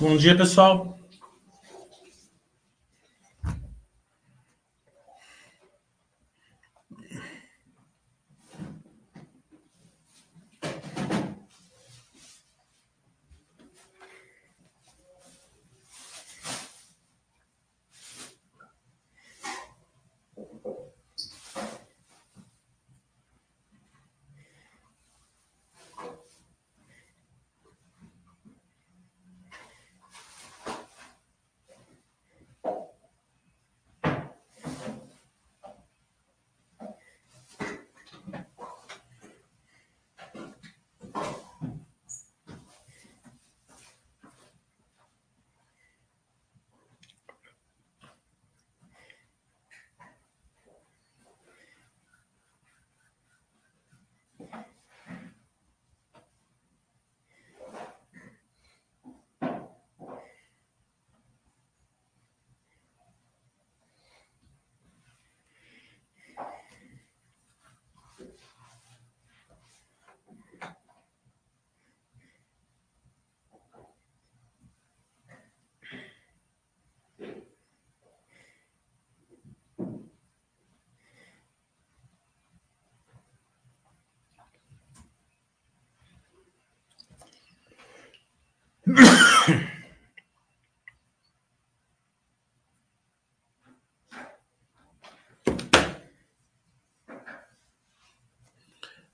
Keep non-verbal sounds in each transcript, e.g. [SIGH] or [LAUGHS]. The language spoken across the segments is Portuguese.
Bom dia, pessoal.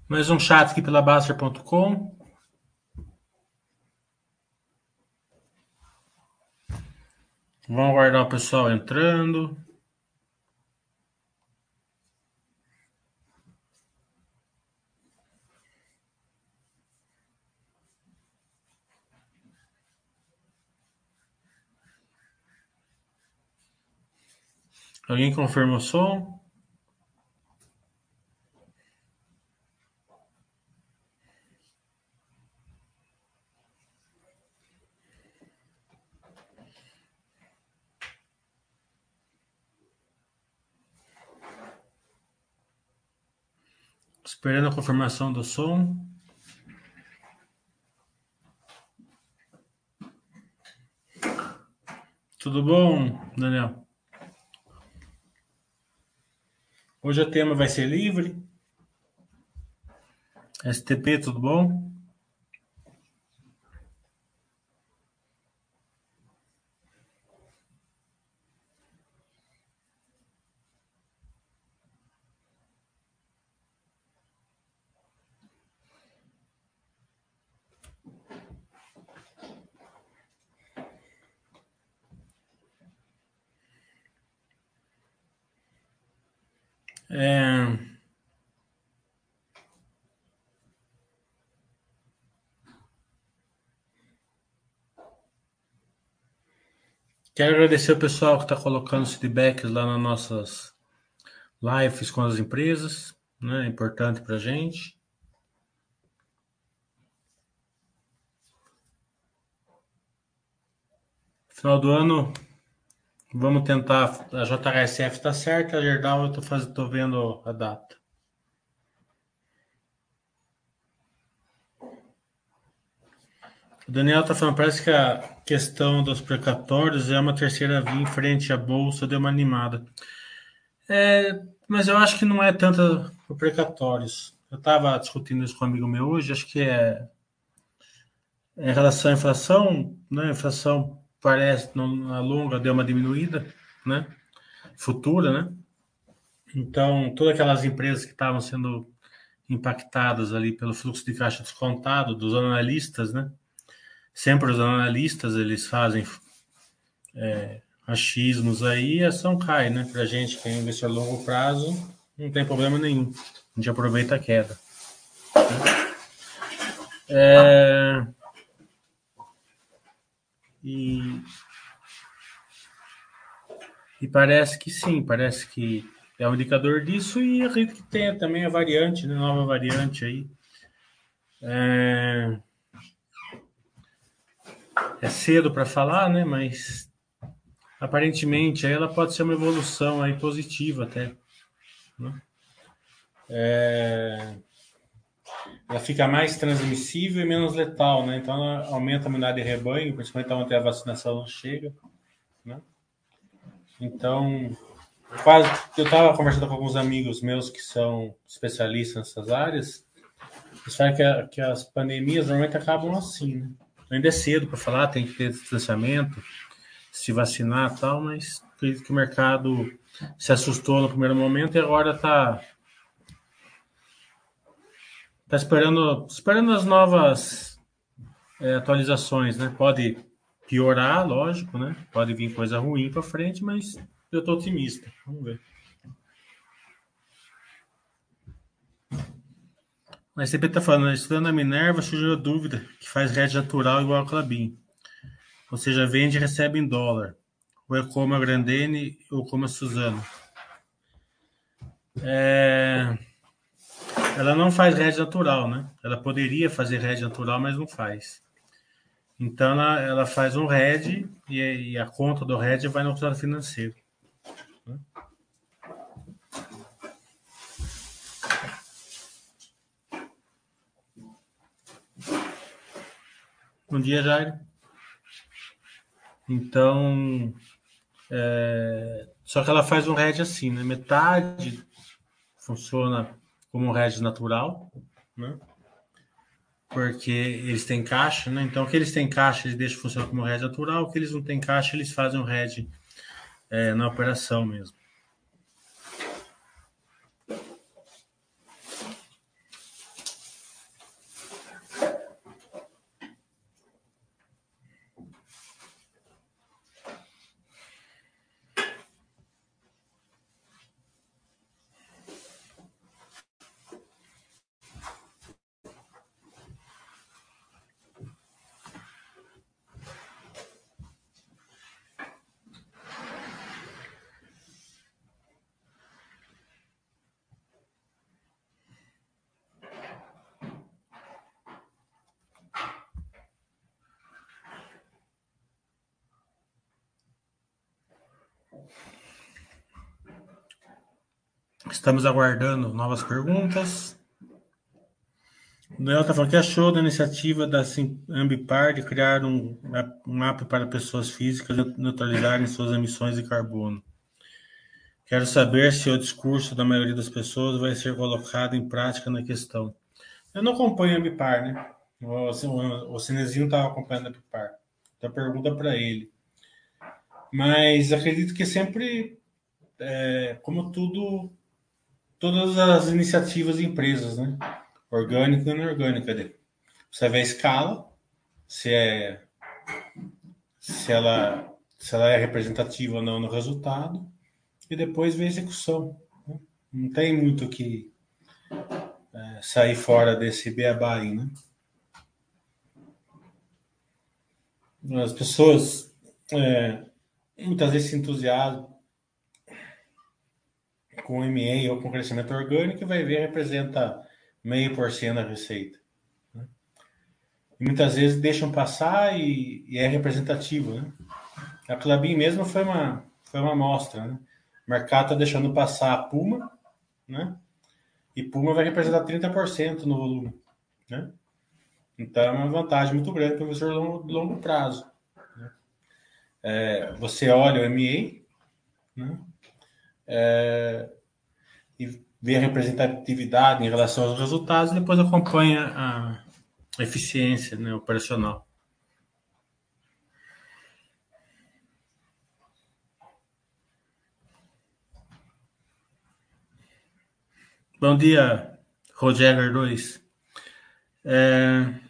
Mais um chat aqui pela Baster.com. Vamos aguardar o pessoal entrando. Alguém confirma o som? Esperando a confirmação do som. Tudo bom, Daniel? Hoje o tema vai ser livre. STP, tudo bom? É... Quero agradecer o pessoal que está colocando os feedbacks lá nas nossas lives com as empresas, né? É importante para a gente. Final do ano, Vamos tentar. A JHSF está certa, a Gerdau eu estou vendo a data. O Daniel está falando, parece que a questão dos precatórios é uma terceira via em frente à bolsa, deu uma animada. É, mas eu acho que não é tanto o precatórios. Eu estava discutindo isso com um amigo meu hoje, acho que é, é em relação à inflação, né? A inflação parece na longa deu uma diminuída, né? Futura, né? Então, todas aquelas empresas que estavam sendo impactadas ali pelo fluxo de caixa descontado dos analistas, né? Sempre os analistas eles fazem é, achismos aí e ação cai, né? Para gente que é investidor a longo prazo, não tem problema nenhum. A gente aproveita a queda. É... E, e parece que sim, parece que é um indicador disso e acredito que tenha também a variante, né, nova variante aí. É, é cedo para falar, né? Mas aparentemente ela pode ser uma evolução aí positiva até. Né? é, ela fica mais transmissível e menos letal, né? Então ela aumenta a imunidade de rebanho, principalmente onde a vacinação não chega, né? Então, quase eu estava conversando com alguns amigos meus que são especialistas nessas áreas, eles falam que, que as pandemias normalmente acabam assim, né? Ainda é cedo para falar, tem que ter distanciamento, se vacinar e tal, mas acredito que o mercado se assustou no primeiro momento e agora está tá esperando, esperando as novas é, atualizações, né? Pode piorar, lógico, né? Pode vir coisa ruim para frente, mas eu estou otimista. Vamos ver. Mas sempre está falando, né? estudando a Minerva, surgiu a dúvida que faz rede natural igual ao Clabin. Ou seja, vende e recebe em dólar. Ou é como a Grandene ou como a Suzano. É... Ela não faz rede natural, né? Ela poderia fazer rede natural, mas não faz. Então ela, ela faz um RED e, e, a conta do RED vai no resultado financeiro. Bom dia, Jair. Então, é... só que ela faz um RED assim, né? Metade funciona como um hedge natural, né? Porque eles têm caixa, né? Então, o que eles têm caixa, eles deixam funcionar como hedge natural. O que eles não têm caixa, eles fazem um hedge é, na operação mesmo. Estamos aguardando novas perguntas. O Noel está falando que achou da iniciativa da Ambipar de criar um, um app para pessoas físicas neutralizarem suas emissões de carbono. Quero saber se o discurso da maioria das pessoas vai ser colocado em prática na questão. Eu não acompanho a Ambipar, né? O, o, o Cinezinho estava acompanhando a Ambipar. Então, pergunta para ele. Mas acredito que sempre, é, como tudo todas as iniciativas de empresas, né? Orgânica e inorgânica. Você vê a escala, se é se ela se ela é representativa ou não no resultado e depois vê a execução. Né? Não tem muito que é, sair fora desse beabá aí, né? As pessoas é, muitas vezes se entusiasmam com MA ou com crescimento orgânico, vai ver representa meio por cento da receita. Né? E muitas vezes deixam passar e, e é representativo. Né? A Clabin mesmo foi uma, foi uma amostra. Né? O mercado está deixando passar a Puma, né? e Puma vai representar 30% no volume. Né? Então é uma vantagem muito grande para o investidor longo, longo prazo. Né? É, você olha o MA, né? é, e vê a representatividade em relação aos resultados e depois acompanha a eficiência né, operacional. Bom dia, Roger 2. É...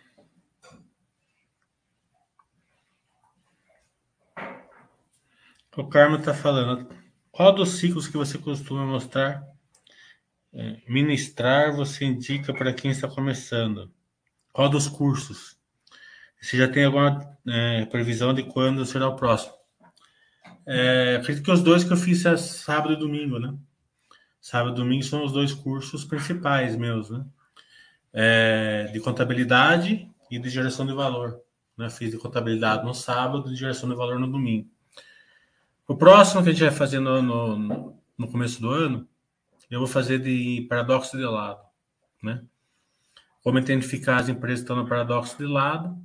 O Carmo está falando. Qual dos ciclos que você costuma mostrar, ministrar, você indica para quem está começando? Qual dos cursos? Você já tem alguma é, previsão de quando será o próximo? É, acredito que os dois que eu fiz é sábado e domingo, né? Sábado e domingo são os dois cursos principais meus, né? É, de contabilidade e de geração de valor. Né? Fiz de contabilidade no sábado e de geração de valor no domingo. O próximo que a gente vai fazer no, no, no começo do ano eu vou fazer de paradoxo de lado, né? Como identificar as empresas que estão no paradoxo de lado,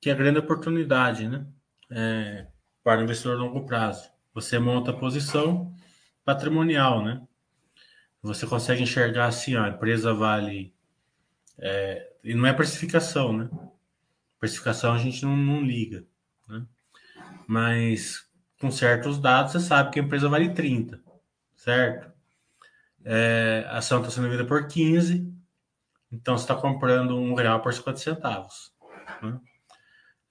que é a grande oportunidade, né? É, para o investidor a longo prazo. Você monta a posição patrimonial, né? Você consegue enxergar assim, ó, a empresa vale. É, e não é precificação, né? Precificação a gente não, não liga, né? Mas com certos dados você sabe que a empresa vale 30, certo? É, a ação está sendo vendida por 15, então você está comprando um real por 50 centavos. Né?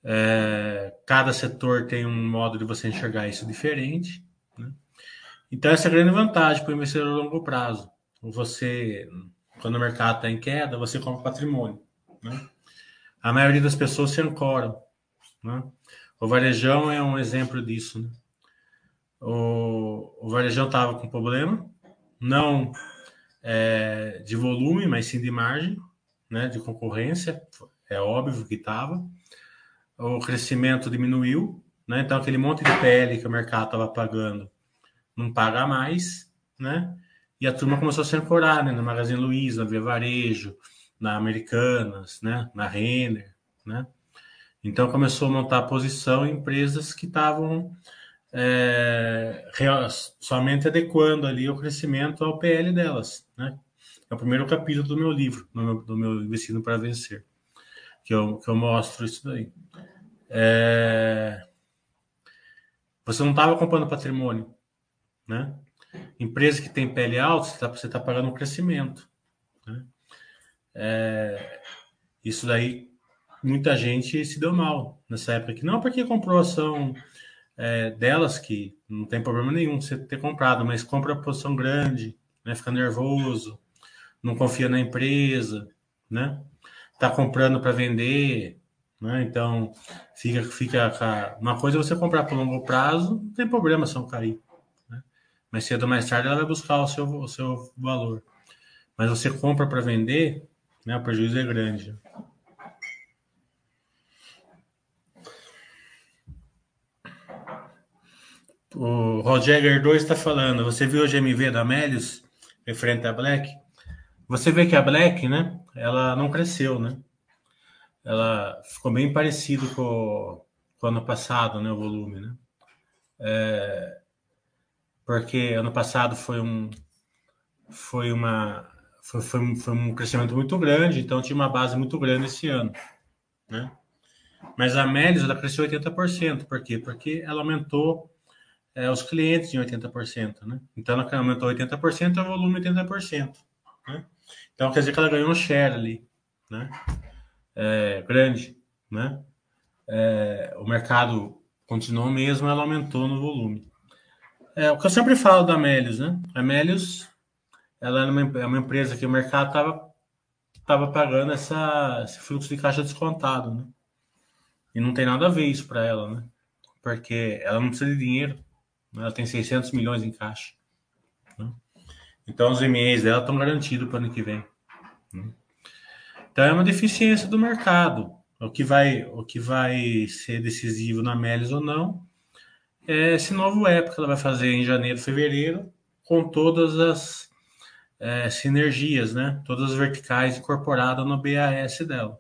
É, cada setor tem um modo de você enxergar isso diferente. Né? Então, essa é a grande vantagem para o investidor a longo prazo. Você, quando o mercado está em queda, você compra patrimônio. Né? A maioria das pessoas se ancoram. Né? O varejão é um exemplo disso. Né? O, o varejão estava com problema, não é, de volume, mas sim de margem, né, de concorrência. É óbvio que estava. O crescimento diminuiu, né? Então aquele monte de PL que o mercado estava pagando não paga mais, né? E a turma começou a se ancorar, né? Na Magazine Luiza, na Via Varejo, na Americanas, né? Na Renner, né? Então começou a montar posição em empresas que estavam é, somente adequando ali o crescimento ao PL delas, né? É o primeiro capítulo do meu livro, do meu, do meu Investindo para Vencer, que eu, que eu mostro isso daí. É... Você não estava comprando patrimônio, né? Empresa que tem PL alto, você está tá pagando um crescimento. Né? É... Isso daí, muita gente se deu mal nessa época. Que não porque comprou ação é, delas, que não tem problema nenhum você ter comprado, mas compra a posição grande, né? fica nervoso, não confia na empresa, né? Tá comprando para vender, né? Então, fica, fica uma coisa é você comprar por longo prazo, não tem problema se não cair. Né? Mas cedo ou mais tarde ela vai buscar o seu, o seu valor. Mas você compra para vender, né? o prejuízo é grande. O Roger 2 está falando. Você viu o GMV da Melius referente à Black? Você vê que a Black, né? Ela não cresceu, né? ela ficou bem parecido com, com o ano passado, né, o volume, né? É, porque ano passado foi um foi uma foi, foi, foi, um crescimento muito grande, então tinha uma base muito grande esse ano, né? Mas a Melis ela cresceu 80%, por quê? Porque ela aumentou é, os clientes em 80%, né? Então ela aumentou 80%, o volume 80%, né? Então quer dizer que ela ganhou um share ali, né? é, grande, né? É, o mercado continuou mesmo, ela aumentou no volume. É, o que eu sempre falo da Melius, né? A Melius, ela é uma, é uma empresa que o mercado estava tava pagando essa, esse fluxo de caixa descontado, né? E não tem nada a ver isso para ela, né? Porque ela não precisa de dinheiro? Ela tem 600 milhões em caixa. Né? Então os MEs dela estão garantidos para o ano que vem. Né? Então é uma deficiência do mercado. O que vai, o que vai ser decisivo na Melis ou não é esse novo época que ela vai fazer em janeiro, fevereiro, com todas as é, sinergias, né? Todas as verticais incorporadas no BAS dela.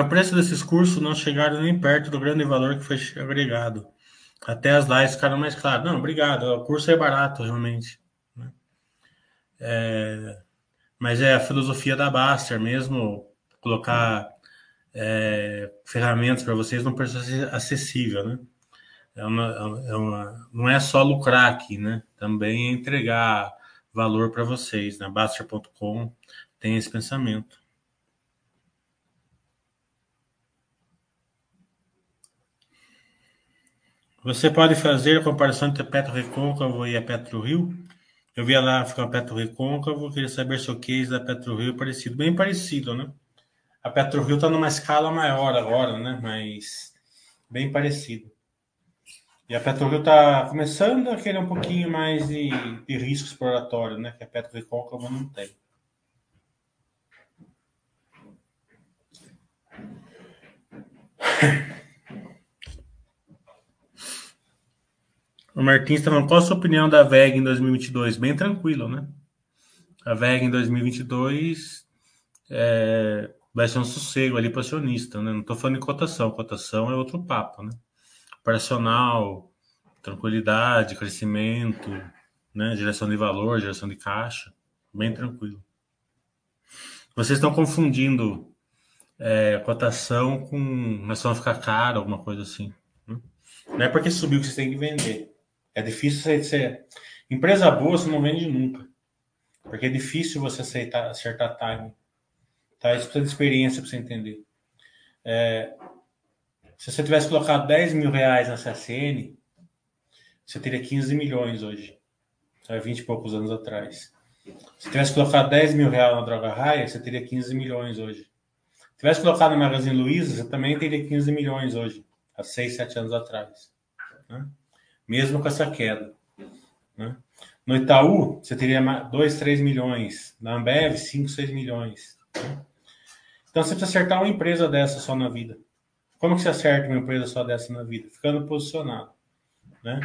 O preço desses cursos não chegaram nem perto do grande valor que foi agregado. Até as lives ficaram mais claras. Não, obrigado. O curso é barato, realmente. Né? É, mas é a filosofia da Baster mesmo, colocar é, ferramentas para vocês num preço acessível, né? É uma, é uma, não é só lucrar aqui, né? Também é entregar valor para vocês. Na né? Baster.com tem esse pensamento. Você pode fazer a comparação entre petro recôncavo e a petro rio? Eu via lá ficar petro recôncavo, queria saber se o case da petro rio é parecido. Bem parecido, né? A petro rio está numa escala maior agora, né? Mas bem parecido. E a Petro Rio está começando a querer um pouquinho mais de, de risco exploratório, né? Que a Petro Recôncavo não tem. [LAUGHS] O Martins está falando, qual a sua opinião da VEG em 2022? Bem tranquilo, né? A VEG em 2022 é, vai ser um sossego ali para acionista, né? Não estou falando em cotação, cotação é outro papo, né? Operacional, tranquilidade, crescimento, né? Geração de valor, geração de caixa, bem tranquilo. Vocês estão confundindo é, cotação com mas vão ficar caro, alguma coisa assim. Né? Não é porque subiu que você tem que vender. É difícil você ser. Empresa boa você não vende nunca. Porque é difícil você aceitar, acertar time. Tá? Isso precisa de experiência para você entender. É, se você tivesse colocado 10 mil reais na CSN, você teria 15 milhões hoje. Há 20 e poucos anos atrás. Se tivesse colocado 10 mil reais na Droga Raia, você teria 15 milhões hoje. Se tivesse colocado na Magazine Luiza, você também teria 15 milhões hoje, há 6, 7 anos atrás. Né? Mesmo com essa queda. Né? No Itaú, você teria 2, 3 milhões. Na Ambev, 5, 6 milhões. Né? Então você precisa acertar uma empresa dessa só na vida. Como que você acerta uma empresa só dessa na vida? Ficando posicionado. Né?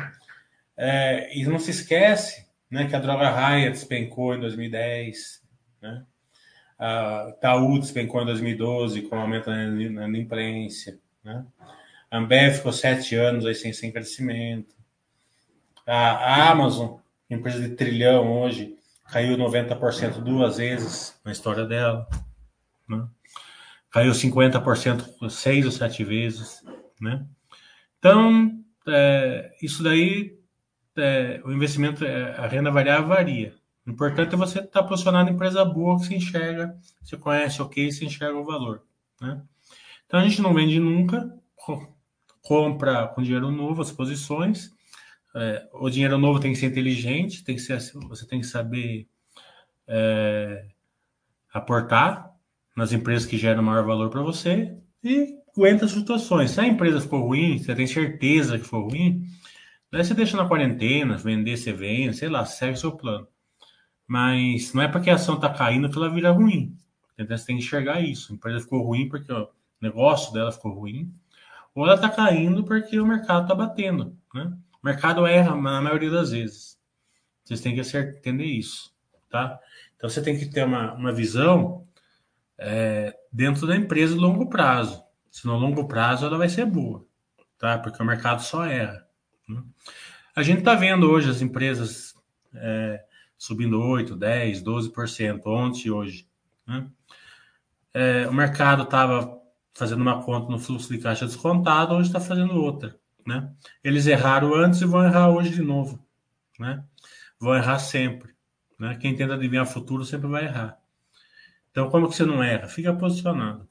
É, e não se esquece né, que a droga raia despencou em 2010, né? A Taú despencou em 2012 com aumento na inadimplência, né? A Ambev ficou sete anos aí sem, sem crescimento. A Amazon, empresa de trilhão hoje, caiu 90% duas vezes na história dela. Né? Caiu 50% seis ou sete vezes. Né? Então, é, isso daí é, o investimento, é, a renda variável varia. O importante é você estar tá posicionado em empresa boa que se enxerga, você conhece ok, se enxerga o valor. Né? Então a gente não vende nunca, compra com dinheiro novo as posições. É, o dinheiro novo tem que ser inteligente, tem que ser, você tem que saber é, aportar nas empresas que geram maior valor para você e aguenta as situações. Se a empresa ficou ruim, você tem certeza que foi ruim, Daí você deixa na quarentena, vender, você vende, sei lá, segue seu plano. Mas não é porque a ação está caindo que ela vira ruim. Então você tem que enxergar isso. A empresa ficou ruim porque o negócio dela ficou ruim, ou ela está caindo porque o mercado está batendo. Né? O mercado erra na maioria das vezes. Vocês têm que entender isso. Tá? Então você tem que ter uma, uma visão é, dentro da empresa de longo prazo. Se no longo prazo ela vai ser boa, tá? Porque o mercado só erra. Né? A gente está vendo hoje as empresas é, subindo 8, 10, 12%, ontem e hoje. Né? É, o mercado estava fazendo uma conta no fluxo de caixa descontado, hoje está fazendo outra. Né? Eles erraram antes e vão errar hoje de novo. Né? Vão errar sempre. Né? Quem tenta adivinhar o futuro sempre vai errar. Então, como que você não erra? Fica posicionado.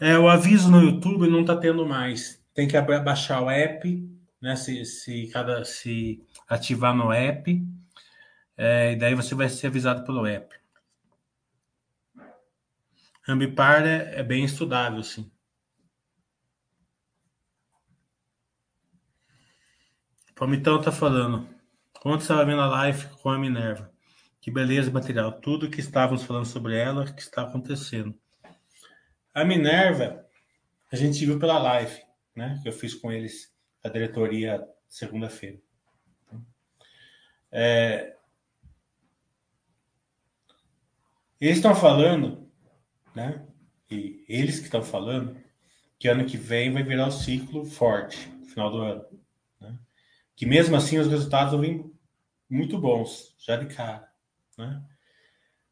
É, o aviso no YouTube não está tendo mais. Tem que baixar o app, né? Se, se, cada, se ativar no app, é, e daí você vai ser avisado pelo app. Ambipar é, é bem estudável, sim. Palmitão tá falando. Ontem estava vendo a live com a Minerva. Que beleza material. Tudo que estávamos falando sobre ela, que está acontecendo. A Minerva, a gente viu pela live, né? Que eu fiz com eles, a diretoria, segunda-feira. É... Eles estão falando, né? E eles que estão falando, que ano que vem vai virar o ciclo forte, no final do ano. Né? Que mesmo assim os resultados vão vir muito bons, já de cara. Né?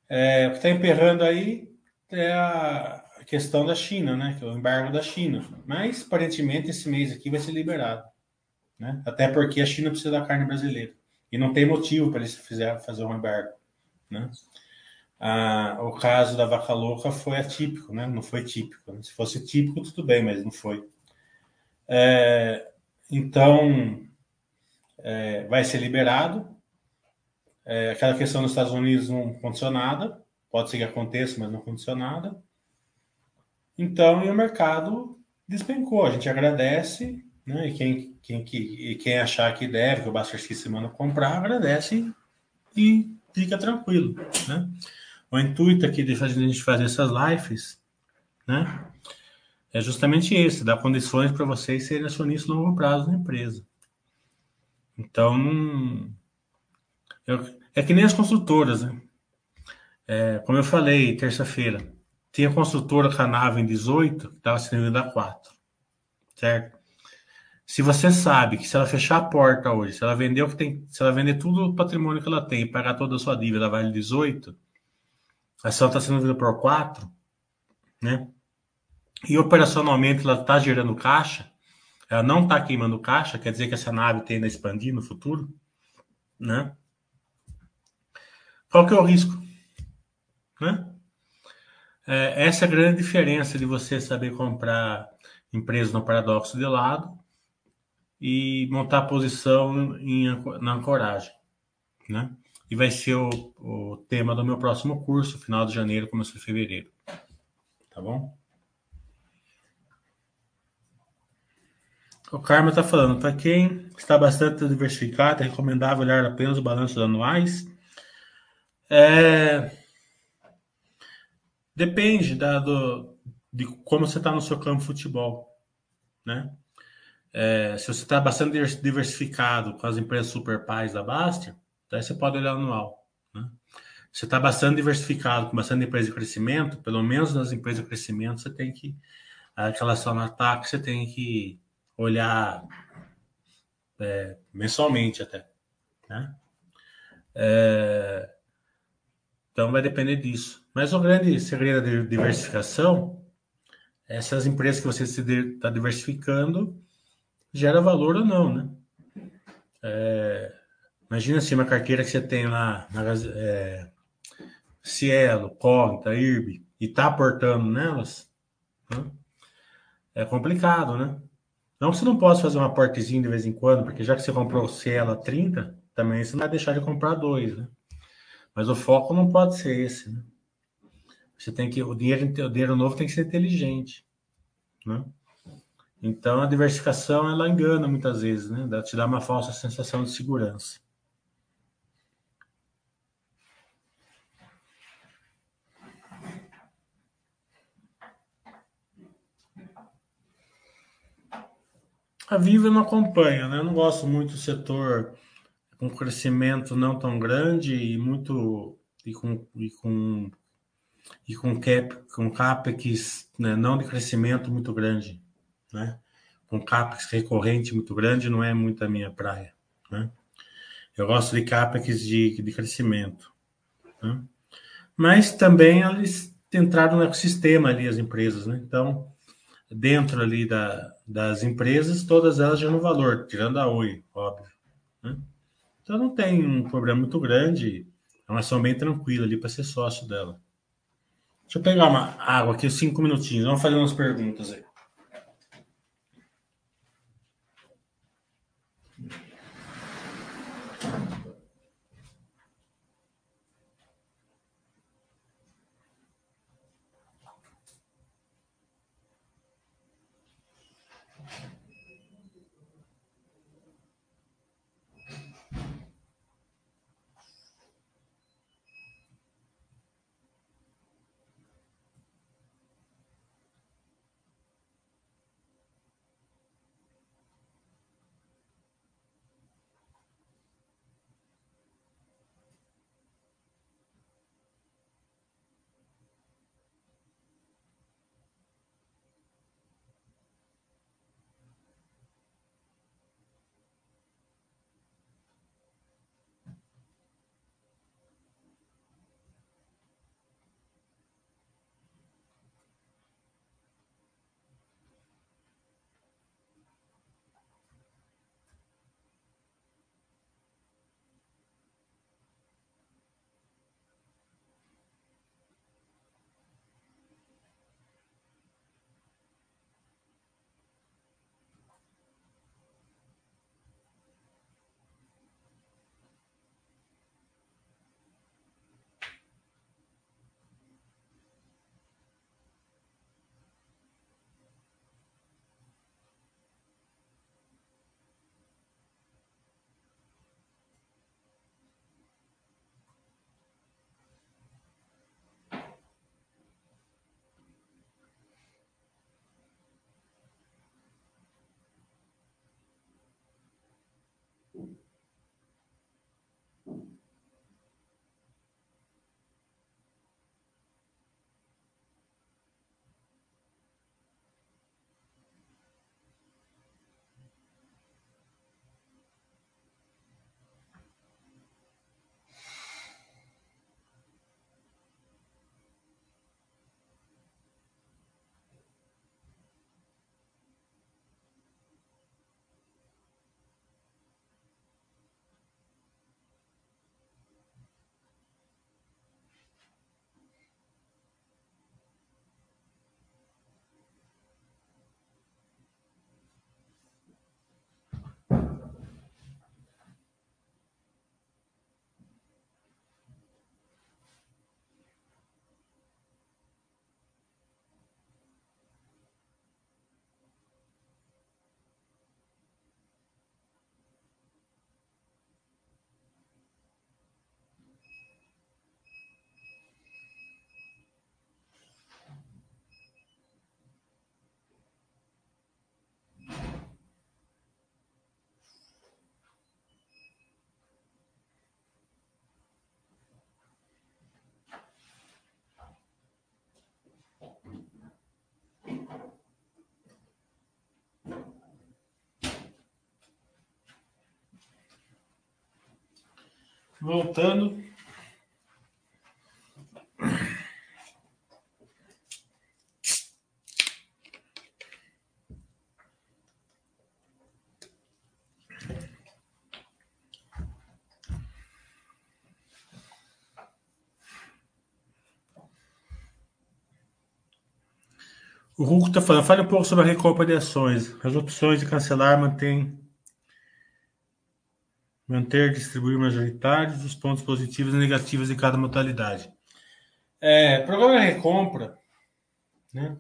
É, o que está emperrando aí é a, questão da China, né? Que é o embargo da China. Mas aparentemente esse mês aqui vai ser liberado, né? Até porque a China precisa da carne brasileira e não tem motivo para eles fizer, fazer um embargo, né? Ah, o caso da vaca louca foi atípico, né? Não foi típico. Né? Se fosse típico, tudo bem, mas não foi. É, então, é, vai ser liberado. É, aquela questão dos Estados Unidos não aconteceu nada. Pode ser que aconteça, mas não aconteceu nada. Então, o mercado despencou. A gente agradece, né? E quem, quem, e quem achar que deve, que o Buster System manda comprar, agradece e fica tranquilo, né? O intuito aqui de a gente fazer essas lives, né? É justamente esse, dar condições para vocês serem acionistas no longo prazo na empresa. Então, eu, é que nem as construtoras, né? É, como eu falei, terça-feira, tinha construtora com em 18, que estava sendo vendida a 4, certo? Se você sabe que se ela fechar a porta hoje, se ela vender o que tem, se ela vender tudo o patrimônio que ela tem e pagar toda a sua dívida, ela vale 18, a ação está sendo vendida por 4, né? E operacionalmente ela está gerando caixa, ela não está queimando caixa, quer dizer que essa nave tende a expandir no futuro, né? Qual que é o risco? Né? É, essa é a grande diferença de você saber comprar empresas no paradoxo de lado e montar posição em, na ancoragem, né? E vai ser o, o tema do meu próximo curso, final de janeiro, começo de fevereiro. Tá bom? O Karma está falando, para quem está bastante diversificado, é recomendável olhar apenas os balanços anuais. É... Depende da, do, de como você está no seu campo de futebol. Né? É, se você está bastante diversificado com as empresas super pais da Bastia, daí você pode olhar anual. Né? Se você está bastante diversificado com bastante empresa de crescimento, pelo menos nas empresas de crescimento, você tem que, aquela ação no ataque, você tem que olhar é, mensalmente até. Né? É, então vai depender disso. Mas o grande segredo da diversificação é essas empresas que você está diversificando gera valor ou não, né? É, imagina assim, uma carteira que você tem lá na é, Cielo, Cognita, IRB e está aportando nelas, né? é complicado, né? Não que você não possa fazer um aportezinho de vez em quando, porque já que você comprou o Cielo a 30, também você não vai deixar de comprar dois, né? Mas o foco não pode ser esse, né? Você tem que o dinheiro, o dinheiro novo tem que ser inteligente, né? Então a diversificação ela engana muitas vezes, né? Te dá uma falsa sensação de segurança. A Viva não acompanha, né? Eu não gosto muito do setor com crescimento não tão grande e muito e com, e com, e com, cap, com capex né? não de crescimento muito grande, né? Com capex recorrente muito grande não é muito a minha praia, né? Eu gosto de capex de, de crescimento, né? Mas também eles entraram no ecossistema ali as empresas, né? Então dentro ali da, das empresas, todas elas geram valor, tirando a Oi, óbvio. Né? Então não tem um problema muito grande, é uma ação bem tranquila ali para ser sócio dela. Deixa eu pegar uma água aqui, cinco minutinhos, vamos fazer umas perguntas aí. Voltando. O Hulk está falando, fale um pouco sobre a recompra de ações. As opções de cancelar mantém manter, distribuir majoritários, os pontos positivos e negativos de cada modalidade. É, programa de recompra, né?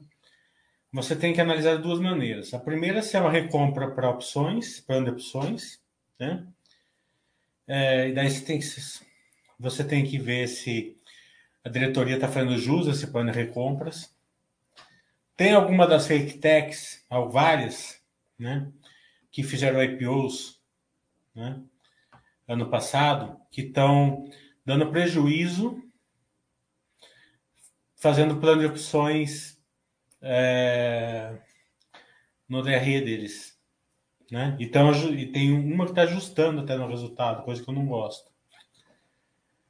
Você tem que analisar de duas maneiras. A primeira se é uma recompra para opções, plano de opções, né? É, e daí você tem, que, você tem que ver se a diretoria está fazendo jus a esse plano de recompras tem alguma das fake techs, várias, né, que fizeram IPOs, né, ano passado, que estão dando prejuízo, fazendo plano de opções é, no DRE deles. Né? Então, e tem uma que está ajustando até no resultado, coisa que eu não gosto.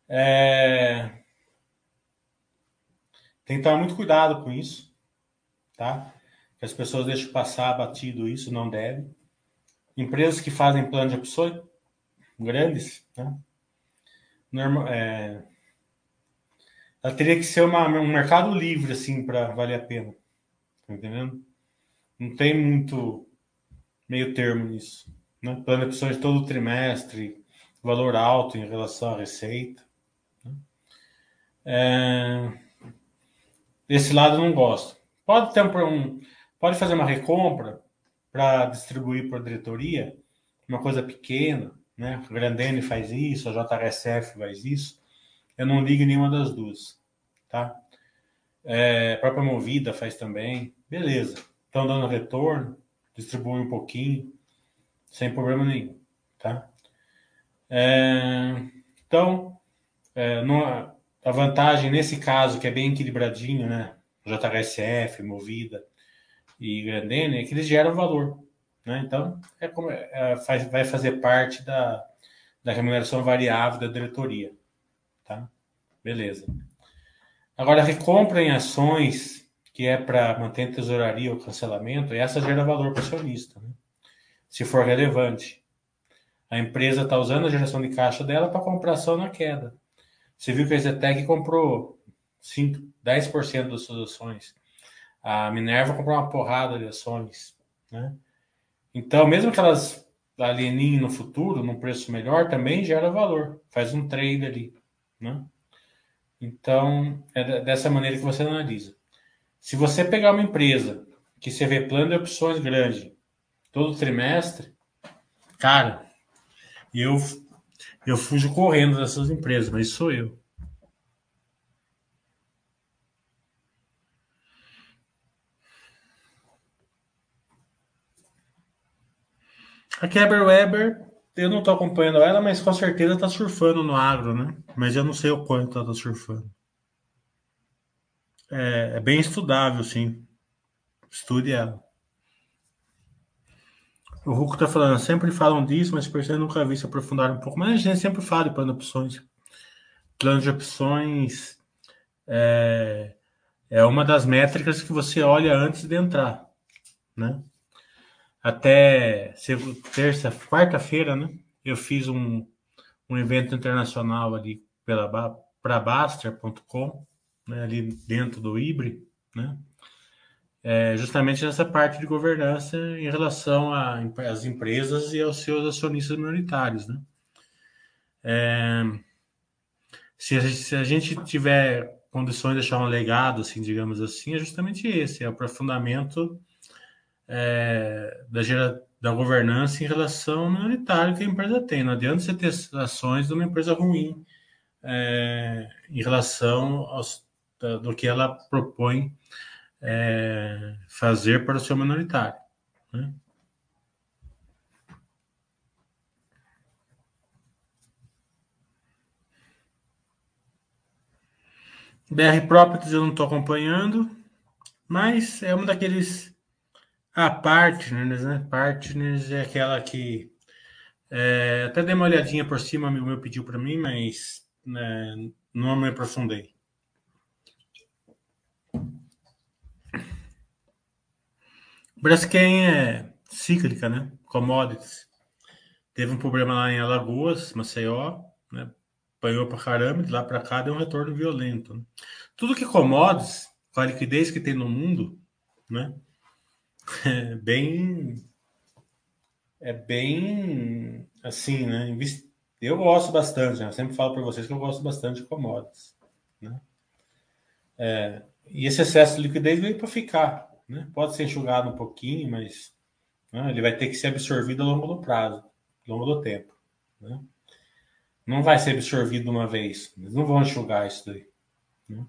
É, tem que tomar muito cuidado com isso tá? Que as pessoas deixam passar batido isso, não deve. Empresas que fazem plano de opções grandes, né? Normal, é... Ela teria que ser uma, um mercado livre, assim, para valer a pena. Tá entendendo? Não tem muito meio termo nisso. Né? Plano de opções todo trimestre, valor alto em relação à receita. Né? É... Desse lado eu não gosto. Pode ter um, pode fazer uma recompra para distribuir para a diretoria, uma coisa pequena, né? O Grandene faz isso, a JRSF faz isso. Eu não ligo nenhuma das duas, tá? É, a própria Movida faz também. Beleza. Estão dando retorno, distribui um pouquinho, sem problema nenhum, tá? É, então, é, a vantagem nesse caso, que é bem equilibradinho, né? JHSF, Movida e Grandene, é que eles geram valor. Né? Então, é como, é, faz, vai fazer parte da, da remuneração variável da diretoria. Tá? Beleza. Agora, recompra em ações, que é para manter tesouraria ou cancelamento, essa gera valor para o acionista, né? se for relevante. A empresa está usando a geração de caixa dela para comprar ação na queda. Você viu que a Zetec comprou 5, 10% das suas ações. A Minerva comprou uma porrada de ações, né? Então, mesmo que elas alienem no futuro, num preço melhor, também gera valor. Faz um trade ali, né? Então, é dessa maneira que você analisa. Se você pegar uma empresa que você vê plano de opções grande todo trimestre, cara, eu eu fujo correndo dessas empresas, mas sou eu. A Keber Weber, eu não estou acompanhando ela, mas com certeza está surfando no agro, né? Mas eu não sei o quanto ela está surfando. É, é, bem estudável, sim. Estude ela. O Ruco está falando, sempre falam disso, mas por eu nunca vi se aprofundar um pouco. Mas a gente sempre fala de plano de opções. Plano de opções é, é uma das métricas que você olha antes de entrar, né? Até terça, quarta-feira, né? Eu fiz um, um evento internacional ali pela para Baster.com, né, ali dentro do IBRE, né? É justamente nessa parte de governança em relação às empresas e aos seus acionistas minoritários, né? É, se, a gente, se a gente tiver condições de deixar um legado, assim, digamos assim, é justamente esse, é o aprofundamento é, da, gera, da governança em relação ao minoritário que a empresa tem. Não adianta você ter ações de uma empresa ruim é, em relação da, do que ela propõe é, fazer para o seu minoritário. Né? BR Properties eu não estou acompanhando, mas é um daqueles a Partners, né? Partners é aquela que É, até dei uma olhadinha por cima, amigo meu pediu para mim, mas né, não me aprofundei. Braskem é cíclica, né? Commodities. Teve um problema lá em Alagoas, Maceió, né? Apanhou para caramba, de lá para cá deu um retorno violento. Né? Tudo que commodities, com a liquidez que tem no mundo, né? É [LAUGHS] bem é bem assim, né? Eu gosto bastante, né? eu sempre falo para vocês que eu gosto bastante de commodities, né? É, e esse excesso de liquidez veio para ficar, né? Pode ser enxugado um pouquinho, mas né, ele vai ter que ser absorvido ao longo do prazo, ao longo do tempo, né? Não vai ser absorvido uma vez, eles não vão enxugar isso daí, né?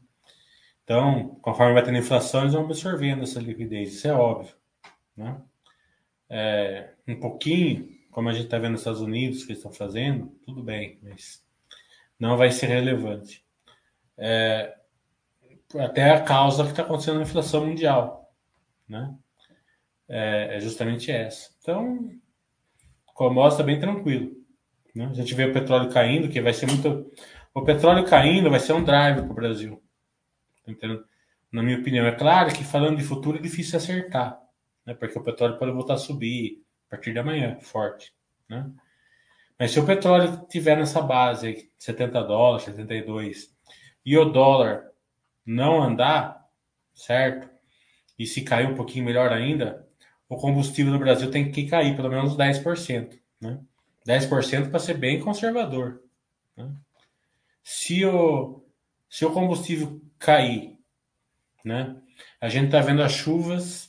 Então, conforme vai tendo inflação, eles vão absorvendo essa liquidez, isso é óbvio, né? É, um pouquinho, como a gente está vendo nos Estados Unidos que estão fazendo, tudo bem, mas não vai ser relevante. É, até a causa que está acontecendo na inflação mundial, né? É, é justamente essa. Então, como está bem tranquilo. Né? A gente vê o petróleo caindo, que vai ser muito. O petróleo caindo vai ser um drive para o Brasil. Tá entendendo? Na minha opinião, é claro que falando de futuro é difícil acertar né? porque o petróleo pode voltar a subir a partir de amanhã, forte. Né? Mas se o petróleo tiver nessa base, 70 dólares, 72, e o dólar não andar, certo? E se cair um pouquinho melhor ainda, o combustível no Brasil tem que cair pelo menos 10%. Né? 10% para ser bem conservador. Né? Se, o, se o combustível cair, né? a gente está vendo as chuvas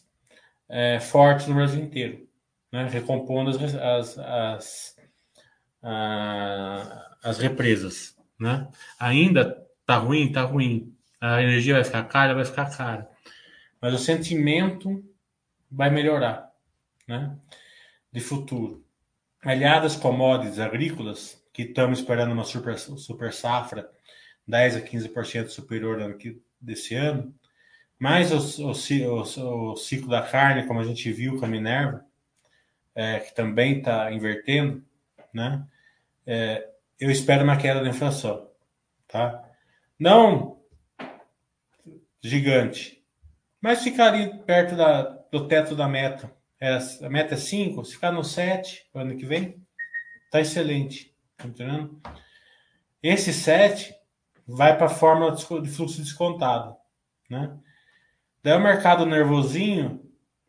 é, fortes no Brasil inteiro, né? recompondo as, as, as, a, as represas. Né? Ainda tá ruim, tá ruim. A energia vai ficar cara, vai ficar cara. Mas o sentimento vai melhorar, né? De futuro. Aliadas commodities agrícolas, que estamos esperando uma super, super safra 10 a 15% superior desse ano, mais o, o, o, ciclo da carne, como a gente viu com a Minerva, é, que também está invertendo, né? É, eu espero uma queda da inflação, tá? Não gigante, mas ficaria perto da, do teto da meta. É, a meta é 5, se ficar no 7 ano que vem, tá excelente, tá entendendo? Esse 7 vai para a fórmula de fluxo descontado, né? Daí o mercado nervosinho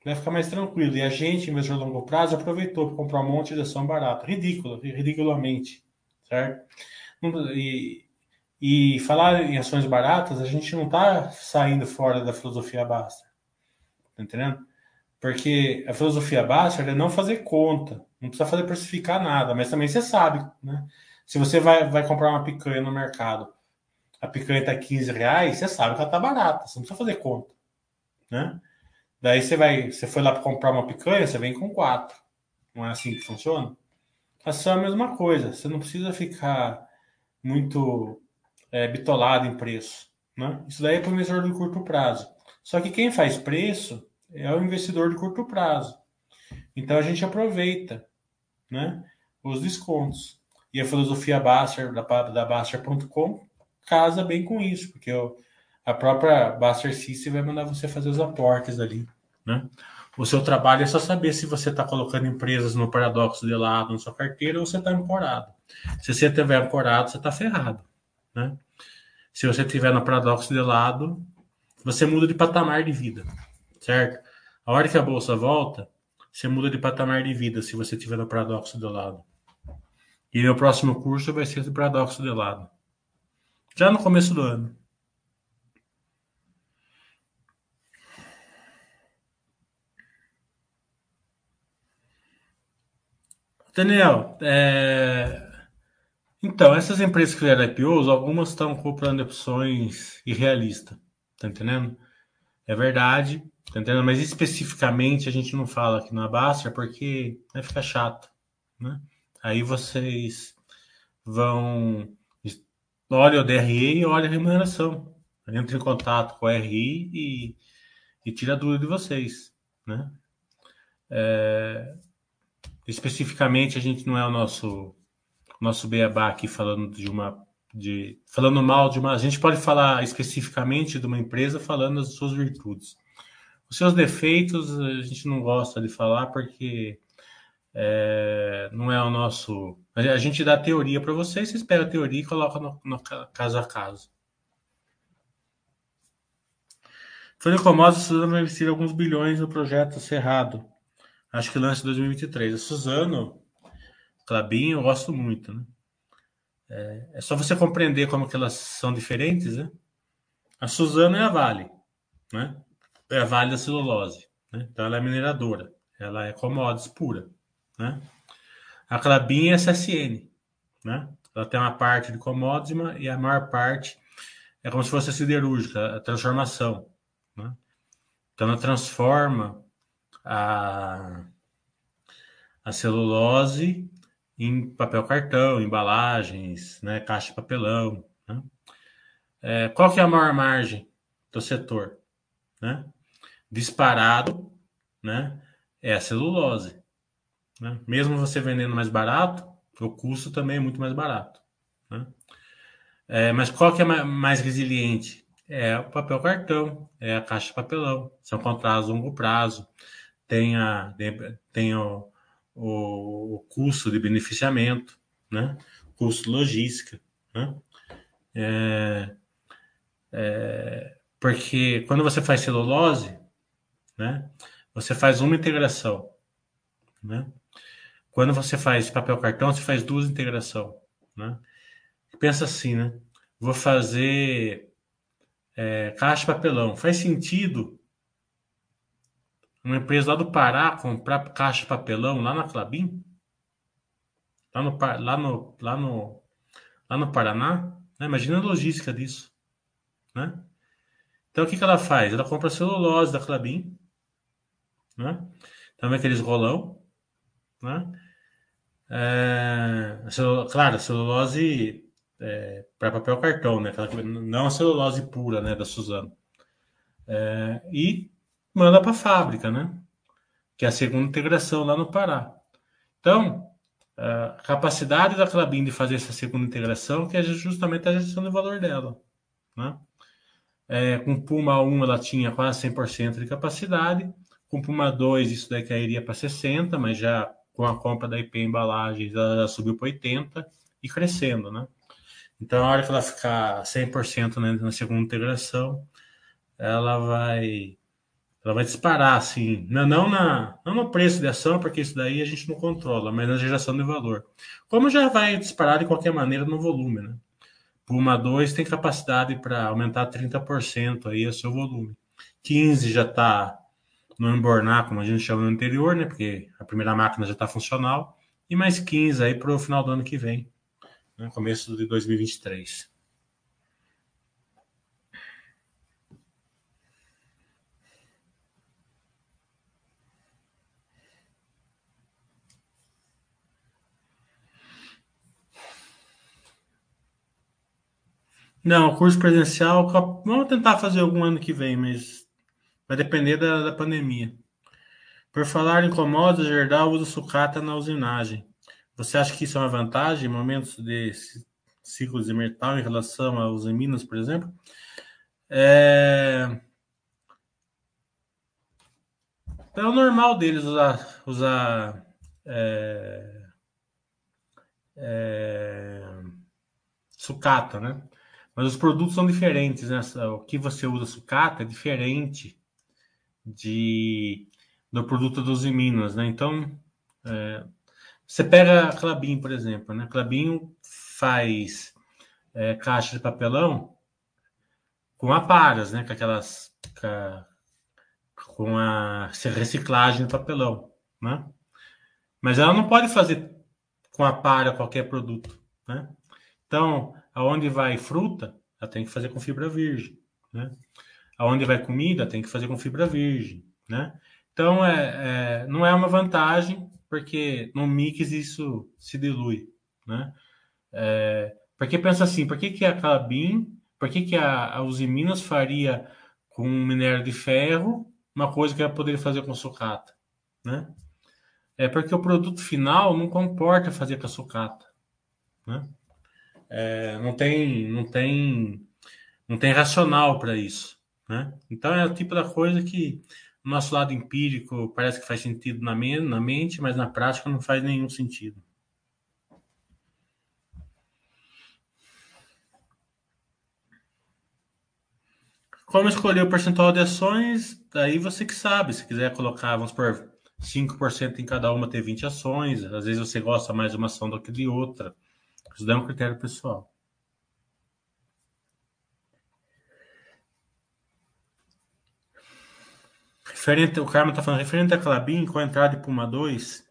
vai ficar mais tranquilo. E a gente, investidor a longo prazo, aproveitou para comprar um monte de ação barata. Ridícula, ridiculamente. Certo? E, e falar em ações baratas, a gente não está saindo fora da filosofia Basta. Tá entendendo? Porque a filosofia Basta é não fazer conta. Não precisa fazer precificar nada. Mas também você sabe, né? Se você vai, vai comprar uma picanha no mercado, a picanha está 15 reais, você sabe que ela está barata. Você não precisa fazer conta né? Daí você vai, você foi lá para comprar uma picanha, você vem com quatro. Não é assim que funciona? Ação é a mesma coisa. Você não precisa ficar muito é, bitolado em preço, né? Isso daí é para o investidor de curto prazo. Só que quem faz preço é o investidor de curto prazo. Então a gente aproveita, né? Os descontos. E a filosofia Baster da, da Baster.com casa bem com isso, porque eu a própria Buster System vai mandar você fazer os aportes ali, né? O seu trabalho é só saber se você está colocando empresas no paradoxo de lado na sua carteira ou você está ancorado. Se você estiver ancorado, você está ferrado, né? Se você estiver no paradoxo de lado, você muda de patamar de vida, certo? A hora que a bolsa volta, você muda de patamar de vida se você estiver no paradoxo de lado. E meu próximo curso vai ser de paradoxo de lado. Já no começo do ano. Daniel, é... então, essas empresas que fizeram IPOs, algumas estão comprando opções irrealistas, tá entendendo? É verdade, tá entendendo? Mas especificamente a gente não fala aqui na Baster porque vai ficar chato, né? Aí vocês vão olha o DRE e olha a remuneração. Entra em contato com o RI e, e tira a dúvida de vocês, né? É, especificamente a gente não é o nosso nosso beabá aqui falando de uma de falando mal de uma a gente pode falar especificamente de uma empresa falando das suas virtudes os seus defeitos a gente não gosta de falar porque é, não é o nosso a gente dá teoria para vocês vocês pegam a teoria e colocam no, no caso a caso Folha Comosa, vai investir alguns bilhões no projeto Cerrado. Acho que lance 2023. A Suzano, Clabinho, eu gosto muito, né? É, é, só você compreender como que elas são diferentes, né? A Suzano é a Vale, né? É a Vale da celulose, né? Então ela é mineradora, ela é commodities pura, né? A Clabin é SSN, né? Ela tem uma parte de commodities e a maior parte é como se fosse a siderúrgica, a transformação, né? Então ela transforma a, a celulose em papel cartão, embalagens, né, caixa de papelão. Né? É, qual que é a maior margem do setor? Né? Disparado, né, é a celulose. Né? Mesmo você vendendo mais barato, o custo também é muito mais barato. Né? É, mas qual que é mais resiliente? É o papel cartão, é a caixa de papelão. São contratos a longo prazo. Tem, a, tem o, o, custo de beneficiamento, né? custo logística. Né? É, é, porque quando você faz celulose, né, você faz uma integração. Né? Quando você faz papel cartão, você faz duas integração. Né? Pensa assim, né? Vou fazer é, caixa papelão. Faz sentido uma empresa lá do Pará comprar caixa de papelão lá na Clabin? Lá no, lá no, lá no, lá no Paraná? Né? Imagina a logística disso. Né? Então, o que, que ela faz? Ela compra celulose da Clabin. Né? Também aqueles rolão. Né? É, claro, celulose é, para papel cartão, né? Aquela, não a celulose pura né, da Suzano. É, e manda para a fábrica, né? Que é a segunda integração lá no Pará. Então, a capacidade da Clabin de fazer essa segunda integração, que é justamente a gestão do valor dela, né? É, com Puma 1 ela tinha quase 100% de capacidade, com Puma 2 isso daí cairia para 60%, mas já com a compra da IP Embalagens ela já subiu para 80% e crescendo, né? Então, a hora que ela ficar 100% né, na segunda integração, ela vai ela vai disparar, assim, não, não, na, não no preço de ação, porque isso daí a gente não controla, mas na geração de valor. Como já vai disparar de qualquer maneira no volume, né? Puma 2 tem capacidade para aumentar 30% aí o seu volume. 15 já está no embornar, como a gente chama no anterior, né? Porque a primeira máquina já está funcional. E mais 15 aí para o final do ano que vem, né? começo de 2023. Não, curso presencial, vamos tentar fazer algum ano que vem, mas vai depender da, da pandemia. Por falar em commodities, Gerdau usa sucata na usinagem. Você acha que isso é uma vantagem em momentos de ciclos de metal em relação aos em Minas, por exemplo? É... é o normal deles usar, usar é... É... sucata, né? Mas os produtos são diferentes, né? O que você usa sucata é diferente de do produto dos Minas, né? Então, é, você pega a Clabin, por exemplo, né? Clabin faz é, caixa de papelão com aparas, né? Com aquelas com a reciclagem de papelão, né? Mas ela não pode fazer com a para qualquer produto, né? Então, aonde vai fruta, ela tem que fazer com fibra virgem, né? Aonde vai comida, tem que fazer com fibra virgem, né? Então, é, é, não é uma vantagem, porque no mix isso se dilui, né? É, porque pensa assim, por que, que a Calabim, por que, que a, a Uzi Minas faria com minério de ferro uma coisa que ela poderia fazer com sucata, né? é porque o produto final não comporta fazer com a sucata, né? É, não tem, não tem, não tem racional para isso, né? Então é o tipo da coisa que no nosso lado empírico parece que faz sentido na, me na mente, mas na prática não faz nenhum sentido. Como escolher o percentual de ações? Daí você que sabe. Se quiser colocar, vamos por 5% em cada uma, ter 20 ações. Às vezes você gosta mais de uma ação do que de outra. Isso dá um critério pessoal. Referente, o Carmen está falando, referente a Clabin, com a entrada de Puma 2,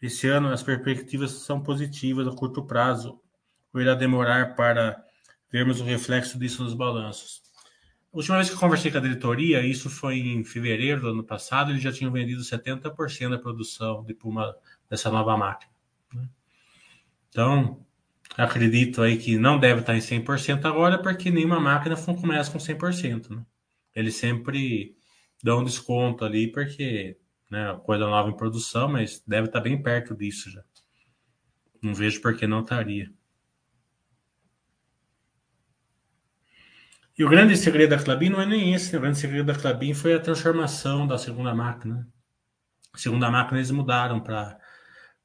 esse ano as perspectivas são positivas a curto prazo, ou irá demorar para vermos o reflexo disso nos balanços? A última vez que eu conversei com a diretoria, isso foi em fevereiro do ano passado, eles já tinham vendido 70% da produção de Puma dessa nova máquina. Né? Então, acredito aí que não deve estar em 100% agora, porque nenhuma máquina começa com 100%. Né? Eles sempre dão desconto ali, porque né, coisa nova em produção, mas deve estar bem perto disso já. Não vejo por que não estaria. E o grande segredo da Clabin não é nem esse. Né? O grande segredo da Clabin foi a transformação da segunda máquina. A segunda máquina eles mudaram para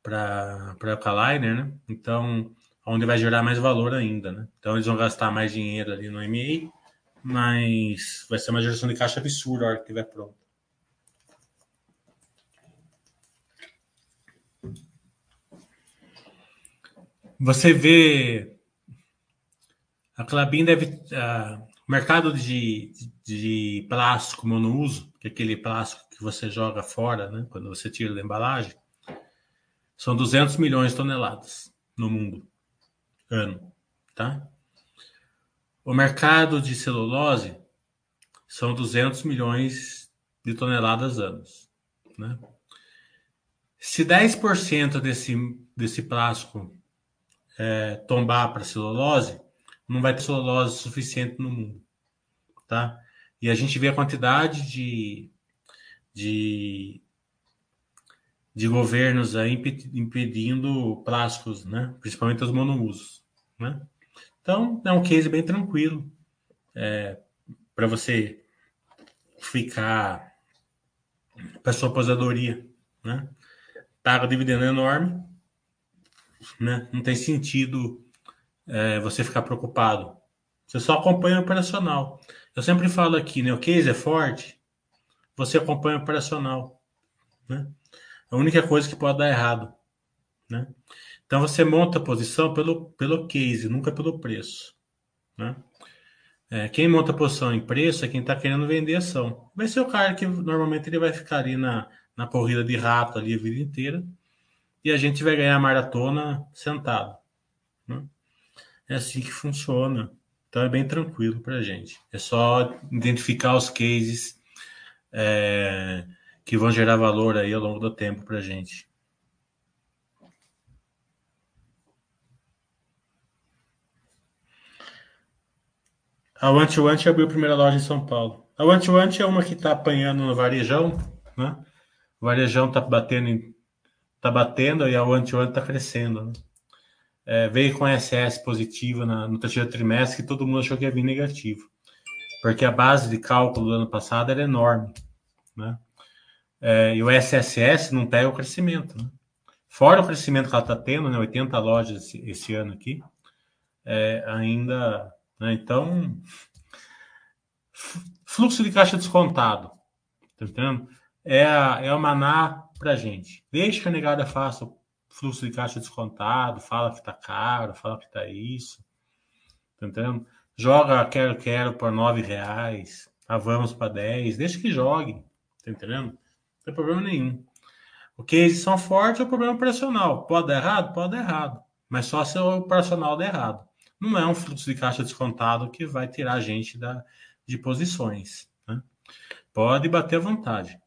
para Alkaliner, né? Então, onde vai gerar mais valor ainda, né? Então, eles vão gastar mais dinheiro ali no MA, mas vai ser uma geração de caixa absurda a hora que estiver pronto. Você vê a Clabin deve uh, o mercado de, de plástico monouso, que é aquele plástico que você joga fora, né, quando você tira da embalagem, são 200 milhões de toneladas no mundo, ano, tá? O mercado de celulose são 200 milhões de toneladas anos, né? Se 10% desse, desse plástico é, tombar para celulose, não vai ter celulose suficiente no mundo, tá? E a gente vê a quantidade de, de, de governos aí impedindo plásticos, né? Principalmente os monousos, né? Então, é um case bem tranquilo é, para você ficar para sua aposentadoria, né? Paga dividendo enorme, né? Não tem sentido é, você ficar preocupado. Você só acompanha o operacional. Eu sempre falo aqui, né? O case é forte, você acompanha o operacional. Né? A única coisa que pode dar errado. Né? Então você monta a posição pelo, pelo case, nunca pelo preço. Né? É, quem monta a posição em preço é quem está querendo vender ação. Vai ser o cara que normalmente ele vai ficar ali na, na corrida de rato ali a vida inteira. E a gente vai ganhar a maratona sentado. Né? É assim que funciona. Então é bem tranquilo para a gente. É só identificar os cases é, que vão gerar valor aí ao longo do tempo para a gente. A Want Want abriu a primeira loja em São Paulo. A Want Want é uma que está apanhando no varejão, né? O varejão está batendo, tá batendo e a Want Want está crescendo. Né? é, veio com SS positiva no terceiro trimestre que todo mundo achou que ia vir negativo, porque a base de cálculo do ano passado era enorme, né? É, e o SSS não pega o crescimento, né? Fora o crescimento que ela está tendo, né? 80 lojas esse, esse ano aqui, é, ainda, né? Então, fluxo de caixa descontado, tá entendendo? É é a maná pra gente. Deixa que a negada faça fluxo de caixa descontado, fala que tá caro, fala que tá isso. Tá entendendo? Joga quero, quero por nove reais, ah, vamos para 10, deixa que jogue, tá entendendo? Tem problema nenhum. O cases são fortes é o problema operacional. Pode dar errado? Pode dar errado. Mas só se o operacional der errado. Não é um fluxo de caixa descontado que vai tirar a gente da, de posições. Né? Pode bater à vontade.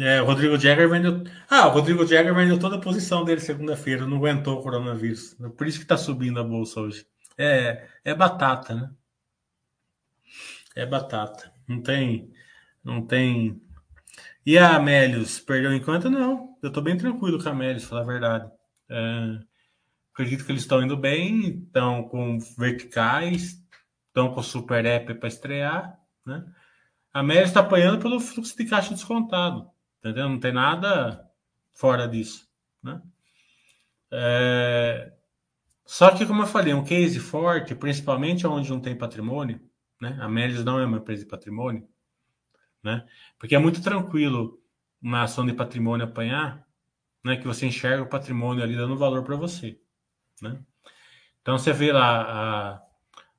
É, o Rodrigo Jagger vendeu. Ah, o Rodrigo Jagger vendeu toda a posição dele segunda-feira, não aguentou o coronavírus. Por isso que está subindo a bolsa hoje. É, é batata, né? É batata. Não tem. Não tem. E a Amélios perdeu enquanto? Não. Eu estou bem tranquilo com a Amélios, falar a verdade. É, acredito que eles estão indo bem, estão com verticais, estão com super app para estrear, né? A Amélios está apanhando pelo fluxo de caixa descontado. Entendeu? Não tem nada fora disso. Né? É... Só que, como eu falei, um case forte, principalmente onde não tem patrimônio, né? A Melis não é uma empresa de patrimônio, né? Porque é muito tranquilo uma ação de patrimônio apanhar, né? Que você enxerga o patrimônio ali dando valor para você, né? Então você vê lá a,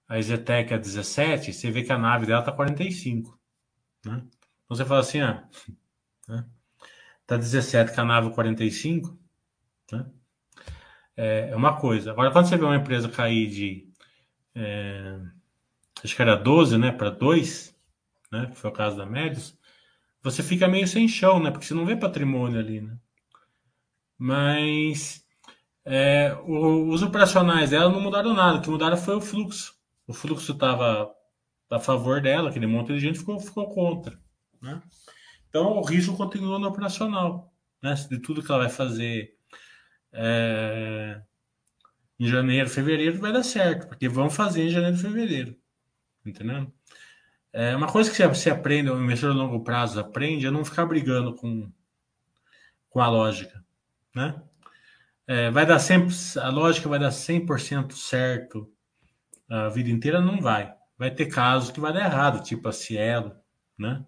a Exetec a 17, você vê que a nave dela tá 45, né? Então você fala assim, ah, né? Tá 17 com a nave 45, né? É, é uma coisa. Agora, quando você vê uma empresa cair de. É, acho que era 12, né? Para 2, né? Que foi o caso da Médios, você fica meio sem chão, né? Porque você não vê patrimônio ali, né? Mas. É, os operacionais dela não mudaram nada. O que mudaram foi o fluxo. O fluxo estava a favor dela, aquele monte de gente ficou, ficou contra. Né? Então, o risco continua no operacional, né? De tudo que ela vai fazer é, em janeiro, fevereiro, vai dar certo, porque vão fazer em janeiro, fevereiro, entendeu? É uma coisa que você aprende, o investidor a longo prazo aprende, é não ficar brigando com, com a lógica, né? É, vai dar sempre, a lógica vai dar 100% certo a vida inteira? Não vai. Vai ter casos que vai dar errado, tipo a Cielo, né?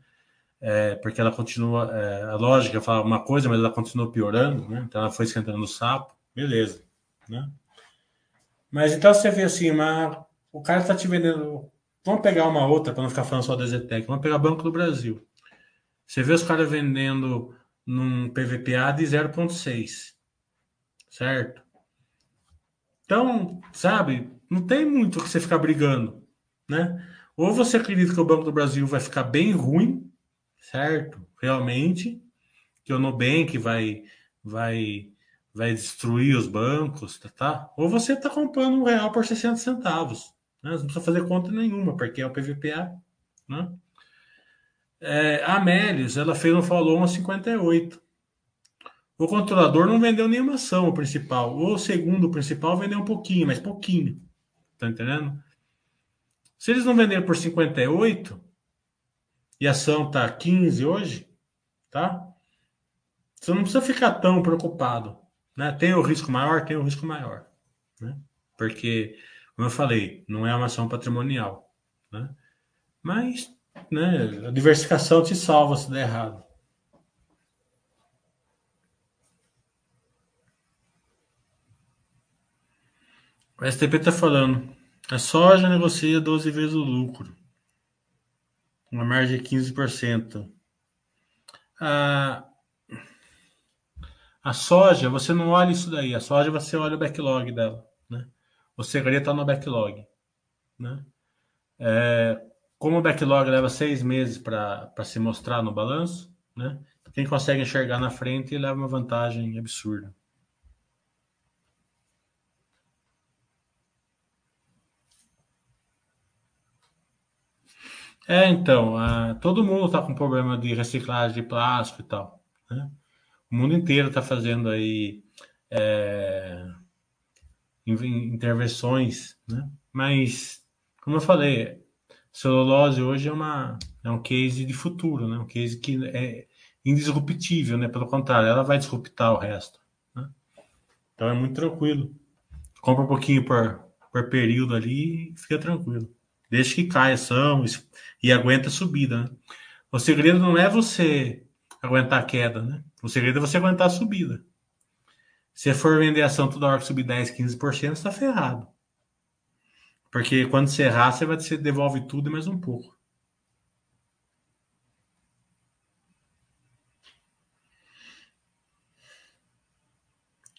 É, porque ela continua, é, a lógica fala uma coisa, mas ela continua piorando, né? Então ela foi esquentando o sapo, beleza, né? Mas então você vê assim, uma, o cara está te vendendo. Vamos pegar uma outra para não ficar falando só da Zetec, vamos pegar Banco do Brasil. Você vê os caras vendendo num PVPA de 0,6, certo? Então, sabe, não tem muito o que você ficar brigando, né? Ou você acredita que o Banco do Brasil vai ficar bem ruim, certo? Realmente, que o Nubank vai, vai, vai destruir os bancos, tá? tá? Ou você está comprando um real por 60 centavos. Né? Não precisa fazer conta nenhuma, porque é o PVPA. Né? É, a Amélios, ela fez um follow a 58. O controlador não vendeu nenhuma ação, o principal. O segundo, o principal, vendeu um pouquinho, mas pouquinho. Tá entendendo? Se eles não venderem por 58, e a ação está 15 hoje, tá? Você não precisa ficar tão preocupado. Né? Tem o risco maior? Tem o risco maior. Né? Porque, como eu falei, não é uma ação patrimonial. Né? Mas né, a diversificação te salva se der errado. O STP está falando. A soja negocia 12 vezes o lucro uma margem de 15%. A, a soja, você não olha isso daí. A soja, você olha o backlog dela. Né? O segredo está no backlog. Né? É, como o backlog leva seis meses para se mostrar no balanço, né? quem consegue enxergar na frente leva uma vantagem absurda. É, então, todo mundo está com problema de reciclagem de plástico e tal. Né? O mundo inteiro está fazendo aí é, intervenções, né? Mas, como eu falei, celulose hoje é, uma, é um case de futuro, né? Um case que é indisruptível, né? Pelo contrário, ela vai disruptar o resto. Né? Então é muito tranquilo. Compra um pouquinho por, por período ali e fica tranquilo. Desde que caia ação e aguenta a subida. Né? O segredo não é você aguentar a queda, né? O segredo é você aguentar a subida. Se for vender ação toda hora que subir 10, 15%, você está ferrado. Porque quando você errar, você vai você devolve tudo e mais um pouco.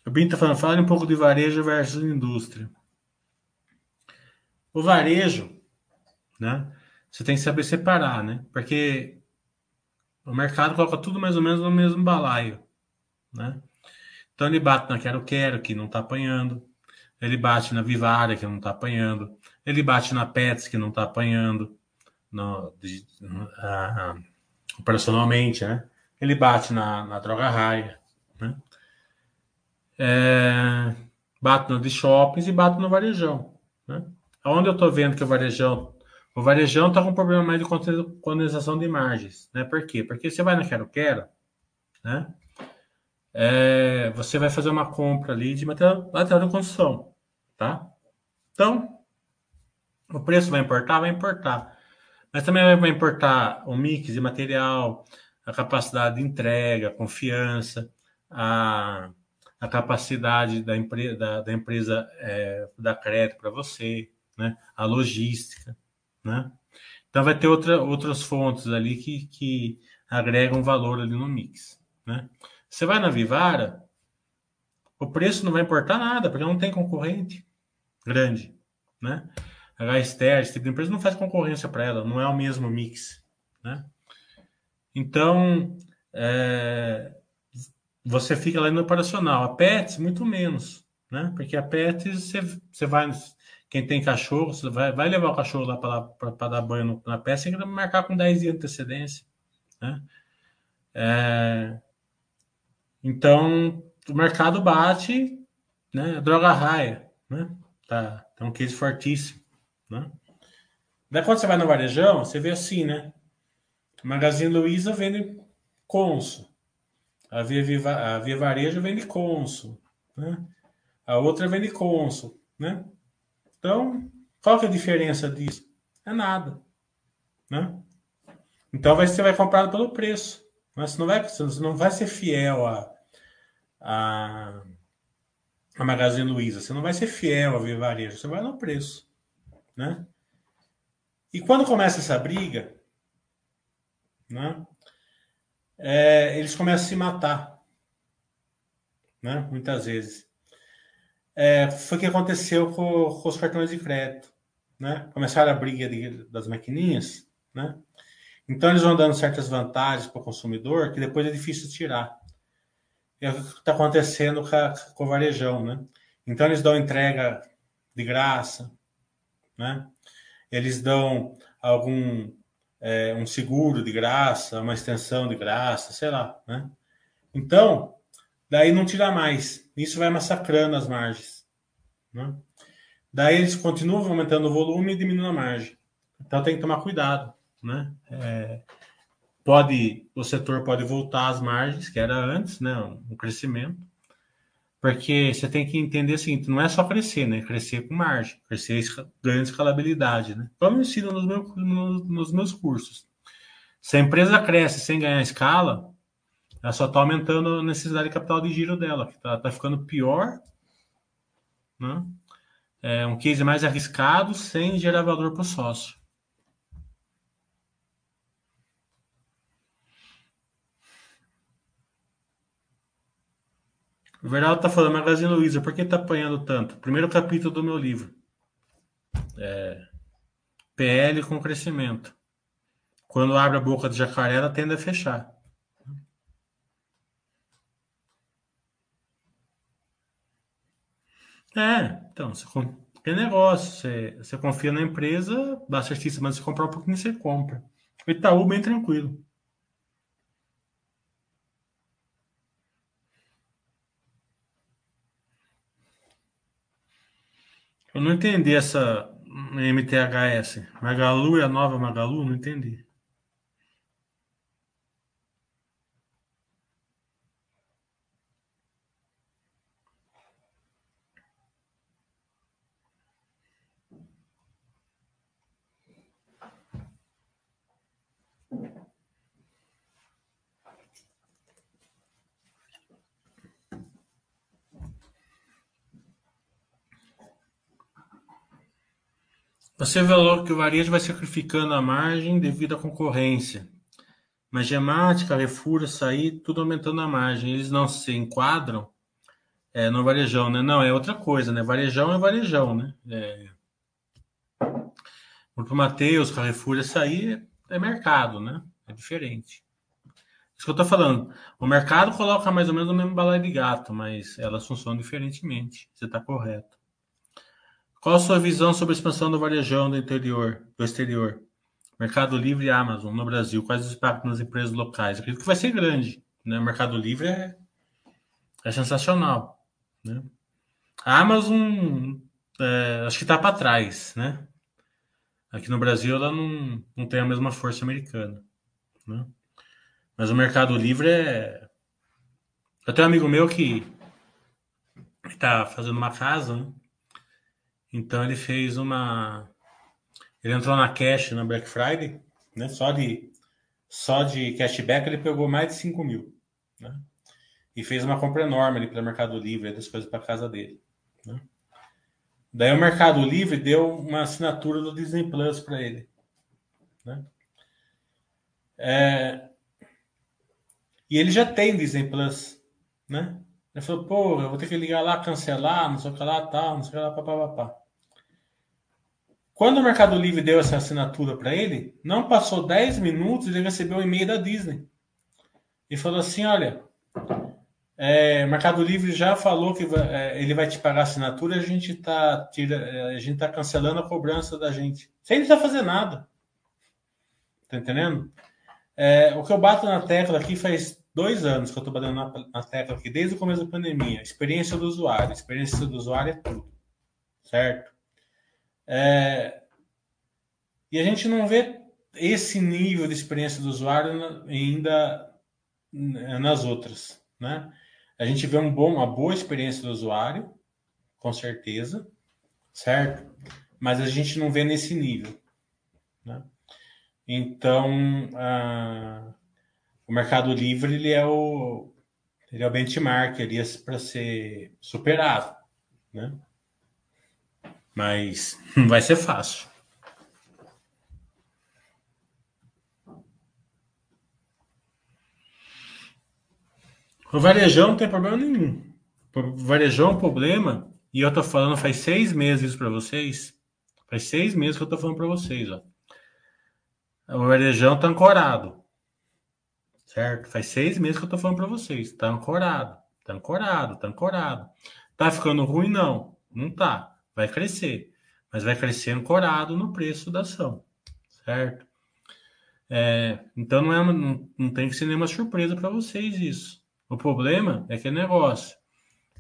O Binho está falando, fale um pouco de varejo versus indústria. O varejo, né? Você tem que saber separar, né? Porque O mercado coloca tudo mais ou menos no mesmo balaio, né? Então ele bate na Quero Quero, que não está apanhando. Ele bate na Vivara, que não está apanhando. Ele bate na Pets, que não está apanhando. No, de, uh, operacionalmente, né? Ele bate na, na Droga Raia, né? É, bate no de shoppings e bate no varejão, né? Onde eu estou vendo que o varejão o varejão está com um problema mais de condensação de margens, né? Por quê? Porque você vai na Quero Quero, né? É, você vai fazer uma compra ali de material, material de construção, tá? Então, o preço vai importar? Vai importar. Mas também vai importar o mix de material, a capacidade de entrega, a confiança, a, a capacidade da, empre, da, da empresa é, dar crédito para você, né? a logística. Né? Então vai ter outra, outras fontes ali que, que agregam valor ali no mix. Né? Você vai na Vivara, o preço não vai importar nada, porque não tem concorrente grande. Né? A Ester, esse tipo de empresa não faz concorrência para ela, não é o mesmo mix. Né? Então, é, você fica lá no operacional. A Pets, muito menos, né? Porque a Pets, você, você vai quem tem cachorro, você vai, vai levar o cachorro lá para dar banho no, na peça, tem que marcar com 10 dias de antecedência. Né? É, então, o mercado bate, né? droga raia. Né? Tá, tá um case fortíssimo. Né? Daí quando você vai no varejão, você vê assim, né? Magazine Luiza vende Consul. A Via, Viva, a Via Varejo vende Consul. Né? A outra vende Consul. Né? Então, qual que é a diferença disso? É nada. Né? Então você vai comprar pelo preço. Mas você não vai, você não vai ser fiel a, a, a Magazine Luiza. Você não vai ser fiel a Via Varejo. Você vai no preço. Né? E quando começa essa briga, né, é, eles começam a se matar. Né, muitas vezes é, foi o que aconteceu com, com, os cartões de crédito. Né? Começaram a briga de, das maquininhas, né? Então eles vão dando certas vantagens para o consumidor que depois é difícil tirar. É o que está acontecendo com, a, com o varejão, né? Então eles dão entrega de graça, né? Eles dão algum é, um seguro de graça, uma extensão de graça, sei lá, né? Então daí não tira mais. Isso vai massacrando as margens. Né? Daí eles continuam aumentando o volume e diminuindo a margem. Então tem que tomar cuidado. Né? É, pode, o setor pode voltar às margens, que era antes, né? um crescimento. Porque você tem que entender o seguinte, não é só crescer, né? Crescer com margem, crescer ganhando escalabilidade, né? Como eu ensino nos meus, nos meus cursos. Se a empresa cresce sem ganhar escala, ela só está aumentando a necessidade de capital de giro dela, que está tá ficando pior. Né? É um case mais arriscado sem gerar valor para o sócio. O Veraldo está falando, Magazine Luiza, por que está apanhando tanto? Primeiro capítulo do meu livro. É, PL com crescimento. Quando abre a boca de jacaré, ela tende a fechar. É, então, você, é negócio, você, você confia na empresa, dá certíssimo, mas você comprar um pouquinho, você compra. Itaú, bem tranquilo. Eu não entendi essa MTHS. Magalu é a nova Magalu? Não entendi. Você falou que o varejo vai sacrificando a margem devido à concorrência. Mas Gemática, Carrefour, Açaí, tudo aumentando a margem. Eles não se enquadram é, no varejão, né? Não, é outra coisa, né? Varejão é varejão, né? É... Grupo Mateus, Carrefour, Açaí é mercado, né? É diferente. Isso que eu tô falando. O mercado coloca mais ou menos o mesmo balaio de gato, mas elas funcionam diferentemente. Você está correto. Qual a sua visão sobre a expansão do varejão do interior, do exterior? Mercado Livre e Amazon no Brasil. Quais os impactos nas empresas locais? Eu acredito que vai ser grande. Né? Mercado Livre é, é sensacional. Né? A Amazon é, acho que está para trás. Né? Aqui no Brasil ela não, não tem a mesma força americana. Né? Mas o Mercado Livre é. Eu tenho um amigo meu que está fazendo uma casa, né? Então ele fez uma. Ele entrou na Cash na Black Friday, né? Só de só de cashback ele pegou mais de 5 mil, né? E fez uma compra enorme ali para o Mercado Livre, das coisas para casa dele, né? Daí o Mercado Livre deu uma assinatura do Disney Plus para ele, né? É, e ele já tem Disney Plus, né? Ele falou, pô, eu vou ter que ligar lá, cancelar, não sei o que lá, tal, não sei o que lá, papapá. Quando o Mercado Livre deu essa assinatura para ele, não passou 10 minutos ele recebeu um e-mail da Disney. E falou assim: olha, é, Mercado Livre já falou que vai, é, ele vai te pagar a assinatura, a gente está a gente tá cancelando a cobrança da gente. Sem ele fazer nada. Tá entendendo? É, o que eu bato na tecla aqui faz dois anos que eu estou batendo na, na, tecla aqui, desde o começo da pandemia. Experiência do usuário. Experiência do usuário é tudo. Certo? É, e a gente não vê esse nível de experiência do usuário ainda nas outras. Né? A gente vê um bom, uma boa experiência do usuário, com certeza, certo? Mas a gente não vê nesse nível. Né? Então, o Mercado Livre ele é o, ele é o benchmark ali para ser superado, né? Mas não [LAUGHS] vai ser fácil. O varejão não tem problema nenhum. O varejão é um problema, e eu tô falando faz seis meses para vocês. Faz seis meses que eu tô falando para vocês, ó. O varejão tá ancorado. Certo? Faz seis meses que eu tô falando para vocês. Tá ancorado. Tá ancorado, tá ancorado. Tá ficando ruim? Não. Não tá. Vai crescer. Mas vai crescer ancorado no preço da ação. Certo? É, então não, é, não, não tem que ser nenhuma surpresa para vocês isso. O problema é que é negócio.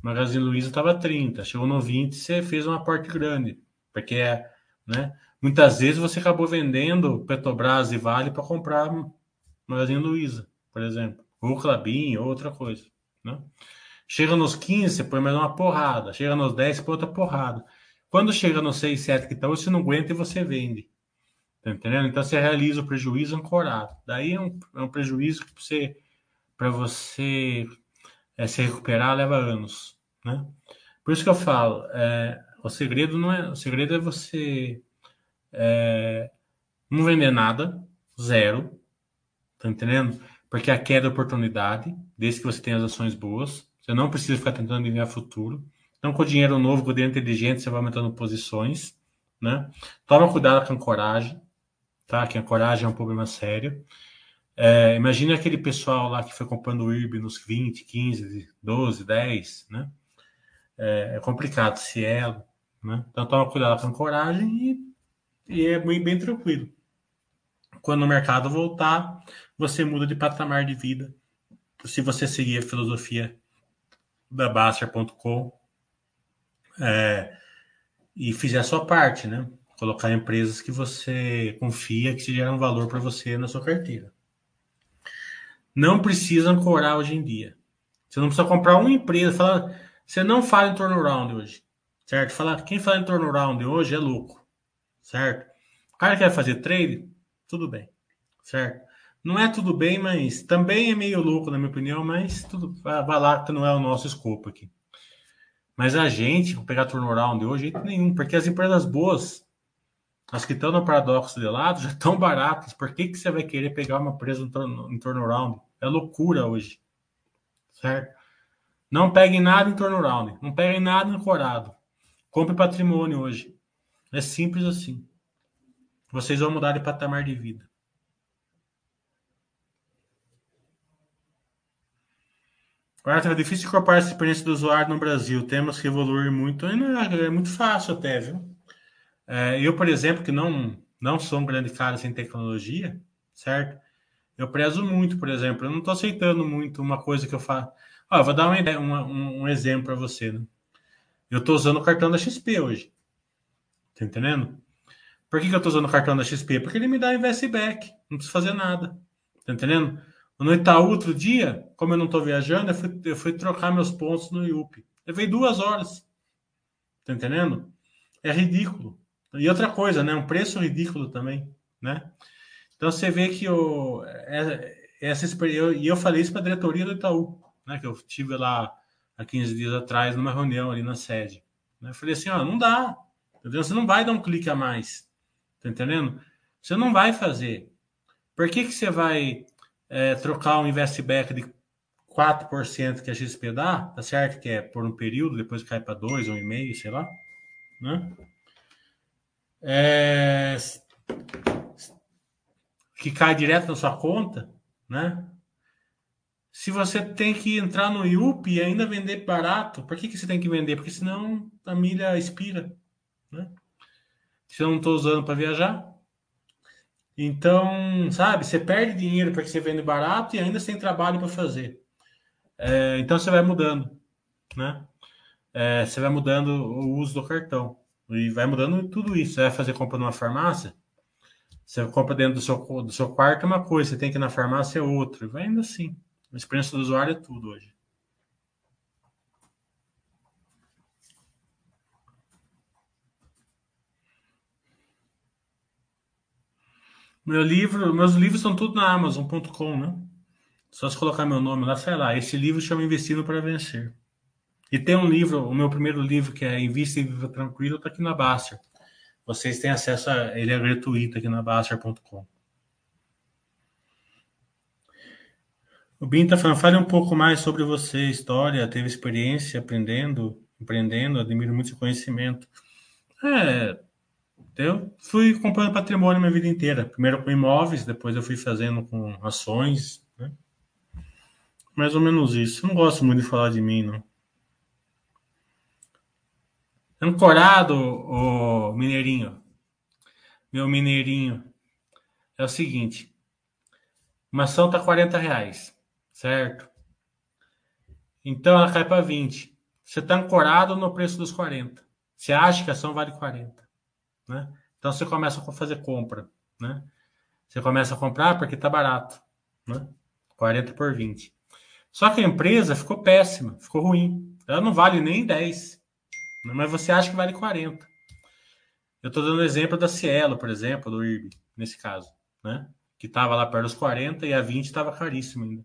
Magazine Luiza estava 30, chegou no 20, você fez um aporte grande. Porque é, né? Muitas vezes você acabou vendendo Petrobras e Vale para comprar Magazine Luiza, por exemplo, ou Clabin, ou outra coisa, né? Chega nos 15, você põe mais uma porrada. Chega nos 10, você põe outra porrada. Quando chega nos 6, 7 que tá, você não aguenta e você vende. Tá entendendo? Então você realiza o prejuízo ancorado. Daí é um, é um prejuízo que você, para você é, se recuperar leva anos, né? Por isso que eu falo, é, o segredo não é, o segredo é você é, não vender nada, zero, tá entendendo? Porque a queda é oportunidade, desde que você tenha as ações boas, você não precisa ficar tentando ganhar futuro. Então, com dinheiro novo, com dinheiro inteligente, você vai aumentando posições, né? Toma cuidado com a coragem, tá? Que a coragem é um problema sério. É, imagina aquele pessoal lá que foi comprando o IRB nos 20, 15, 12, 10, né? É, é complicado, se é, né? Então, toma cuidado com a coragem e e é bem, bem tranquilo. Quando o mercado voltar, você muda de patamar de vida. Se você seguir a filosofia da Baster.com é, e fizer a sua parte, né? Colocar empresas que você confia que geram valor para você na sua carteira. Não precisa ancorar hoje em dia. Você não precisa comprar uma empresa. Fala, você não fala em turnaround hoje, certo? Fala, quem fala em turnaround hoje é louco certo? O cara quer fazer trade, tudo bem, certo? Não é tudo bem, mas também é meio louco, na minha opinião, mas tudo vai lá que não é o nosso escopo aqui. Mas a gente, vou pegar turnaround de hoje, jeito nenhum, porque as empresas boas, as que estão no paradoxo de lado, [LAUGHS] já estão baratas. Por que, que você vai querer pegar uma empresa em turnaround? É loucura hoje, certo? Não pegue nada em turnaround, não pegue nada ancorado. Compre patrimônio hoje. É simples assim. Vocês vão mudar de patamar de vida. Agora é difícil incorporar essa experiência do usuário no Brasil. Temos que evoluir muito. É, é muito fácil até, viu? É, eu, por exemplo, que não, não sou um grande cara sem tecnologia, certo? Eu prezo muito, por exemplo. Eu não estou aceitando muito uma coisa que eu faço. Eu vou dar uma ideia, uma, um, um, exemplo para você. Né? Eu estou usando o cartão da XP hoje. Tá entendendo? Por que, que eu estou usando o cartão da XP? Porque ele me dá investback. Não preciso fazer nada. Tá entendendo? No Itaú, outro dia, como eu não estou viajando, eu fui, eu fui, trocar meus pontos no IUP. Levei duas horas. Tá entendendo? É ridículo. E outra coisa, né? Um preço ridículo também, né? Então você vê que o, é, essa experiência. E eu, falei isso para a diretoria do Itaú, né? Que eu tive lá há 15 dias atrás numa reunião ali na sede. Né? Eu falei assim: ó, não dá. Você não vai dar um clique a mais. Tá entendendo? Você não vai fazer. Por que, que você vai é, trocar um investback de 4% que a XP dá, tá certo? Que é por um período, depois cai para 2, 1,5, sei lá. Né? É, que cai direto na sua conta, né? Se você tem que entrar no IUP e ainda vender barato, por que, que você tem que vender? Porque senão a milha expira, né? Se eu não estou usando para viajar. Então, sabe, você perde dinheiro porque você vende barato e ainda sem trabalho para fazer. É, então você vai mudando, né? É, você vai mudando o uso do cartão e vai mudando tudo isso. Você vai fazer compra numa farmácia, você compra dentro do seu, do seu quarto é uma coisa, você tem que ir na farmácia é outra. Vai indo assim. A experiência do usuário é tudo hoje. Meu livro, meus livros são tudo na Amazon.com, né? Só se colocar meu nome lá, sei lá. Esse livro chama Investindo para Vencer. E tem um livro, o meu primeiro livro, que é Invista e Viva Tranquilo, está aqui na Baster. Vocês têm acesso a ele, é gratuito aqui na Baster.com. O Bin está falando, fale um pouco mais sobre você, história, teve experiência aprendendo, empreendendo, admiro muito seu conhecimento. É, eu fui comprando patrimônio minha vida inteira. Primeiro com imóveis, depois eu fui fazendo com ações. Né? Mais ou menos isso. Eu não gosto muito de falar de mim, não. Ancorado, o Mineirinho. Meu Mineirinho. É o seguinte. Uma ação tá 40 reais, certo? Então ela cai para 20. Você está ancorado no preço dos 40. Você acha que a ação vale 40. Né? Então você começa a fazer compra. Né? Você começa a comprar porque está barato. Né? 40 por 20. Só que a empresa ficou péssima, ficou ruim. Ela não vale nem 10. Né? Mas você acha que vale 40. Eu estou dando exemplo da Cielo, por exemplo, do IRB, nesse caso. Né? Que estava lá perto dos 40 e a 20 estava caríssimo ainda.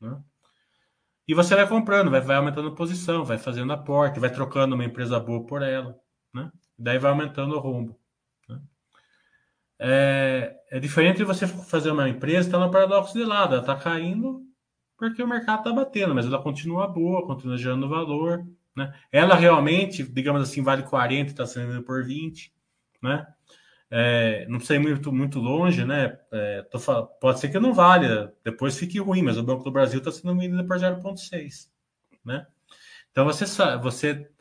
Né? E você vai comprando, vai, vai aumentando a posição, vai fazendo aporte, vai trocando uma empresa boa por ela. Né? Daí vai aumentando o rombo. Né? É, é, diferente de você fazer uma empresa está no paradoxo de lado, ela está caindo porque o mercado está batendo, mas ela continua boa, continua gerando valor. Né? Ela realmente, digamos assim, vale 40 está sendo por 20. Né? É, não ir muito, muito longe, né? É, tô, pode ser que não valha, depois fique ruim, mas o Banco do Brasil está sendo vendido por 0,6. Né? Então você, você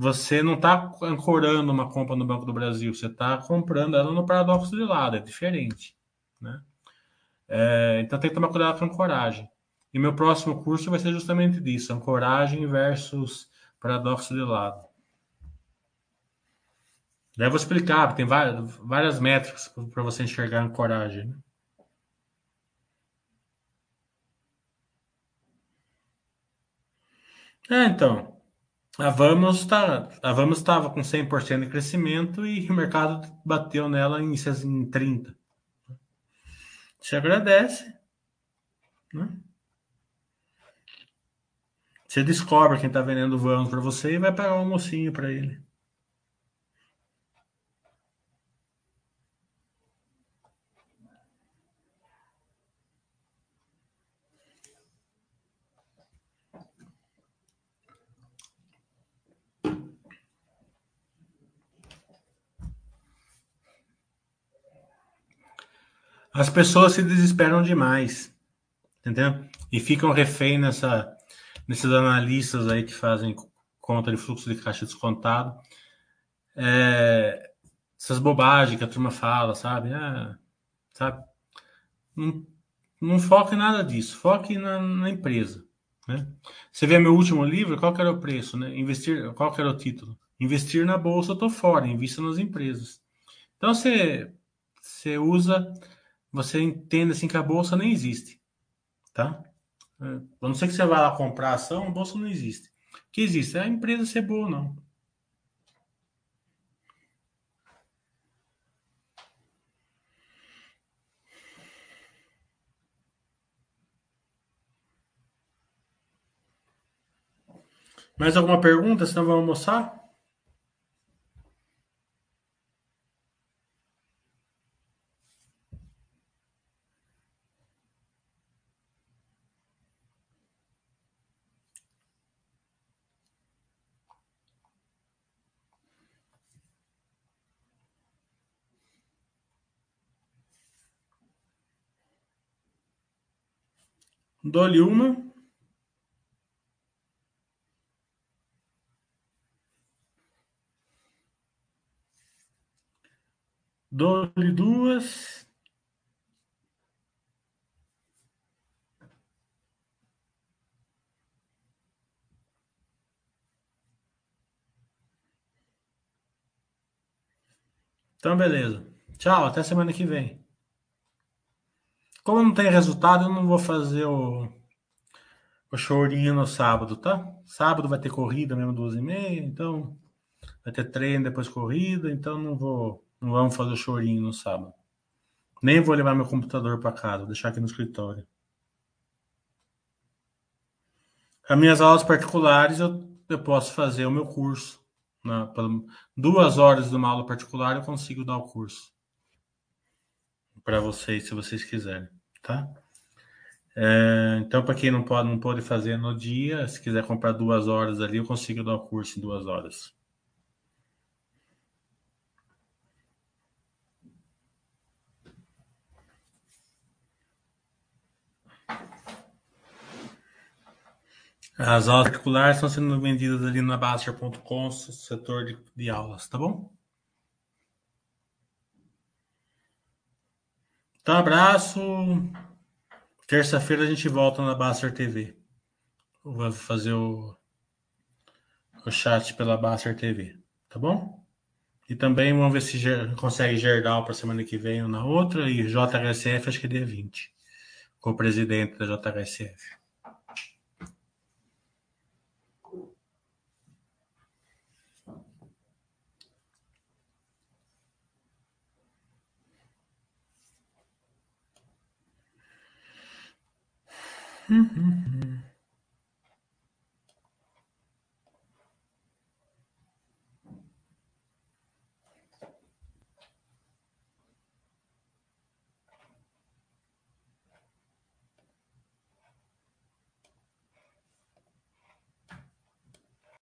você não está ancorando uma compra no Banco do Brasil, você está comprando ela no paradoxo de lado, é diferente. Né? É, então tem que tomar cuidado com a ancoragem. E meu próximo curso vai ser justamente disso: ancoragem versus paradoxo de lado. Daí eu vou explicar, tem várias, métricas para você enxergar a ancoragem. Né? É, então. A Vamos tá, a Vamos estava com 100% de crescimento e o mercado bateu nela em, em 30. Você agradece, né? Você descobre quem está vendendo Vamos para você e vai pagar um almocinho para ele. As pessoas se desesperam demais, entendeu? E ficam refém nessa, nesses analistas aí que fazem conta de fluxo de caixa descontado. É, essas bobagens que a turma fala, sabe? Ah, sabe? Não, não foque em nada disso, foque na, na empresa. Né? Você vê meu último livro, qual que era o preço? Né? Investir, qual que era o título? Investir na bolsa, eu tô fora, invista nas empresas. Então você, você usa, você entende assim que a bolsa nem existe, tá? É, a não ser que você vá lá comprar ação, a bolsa não existe. O que existe? É a empresa ser boa ou não. Mais alguma pergunta? Senão vamos almoçar? Dou-lhe uma. Dou-lhe duas. Então, beleza. Tchau, até semana que vem. Como não tem resultado, eu não vou fazer o, o chorinho no sábado, tá? Sábado vai ter corrida mesmo, duas e meia, então vai ter treino depois corrida, então não vou, não vamos fazer o chorinho no sábado. Nem vou levar meu computador para casa, vou deixar aqui no escritório. As minhas aulas particulares eu, eu posso fazer o meu curso. Né? Duas horas de uma aula particular eu consigo dar o curso para vocês, se vocês quiserem, tá? É, então, para quem não pode, não pode fazer no dia, se quiser comprar duas horas ali, eu consigo dar o curso em duas horas. As aulas particulares estão sendo vendidas ali na Baster.com, setor de, de aulas, tá bom? Então, abraço. Terça-feira a gente volta na Baster TV. Vou fazer o, o chat pela Baster TV, tá bom? E também vamos ver se consegue Gerdau para semana que vem ou na outra. E JHSF, acho que é dia 20. Com o presidente da JHSF. Mm-hmm.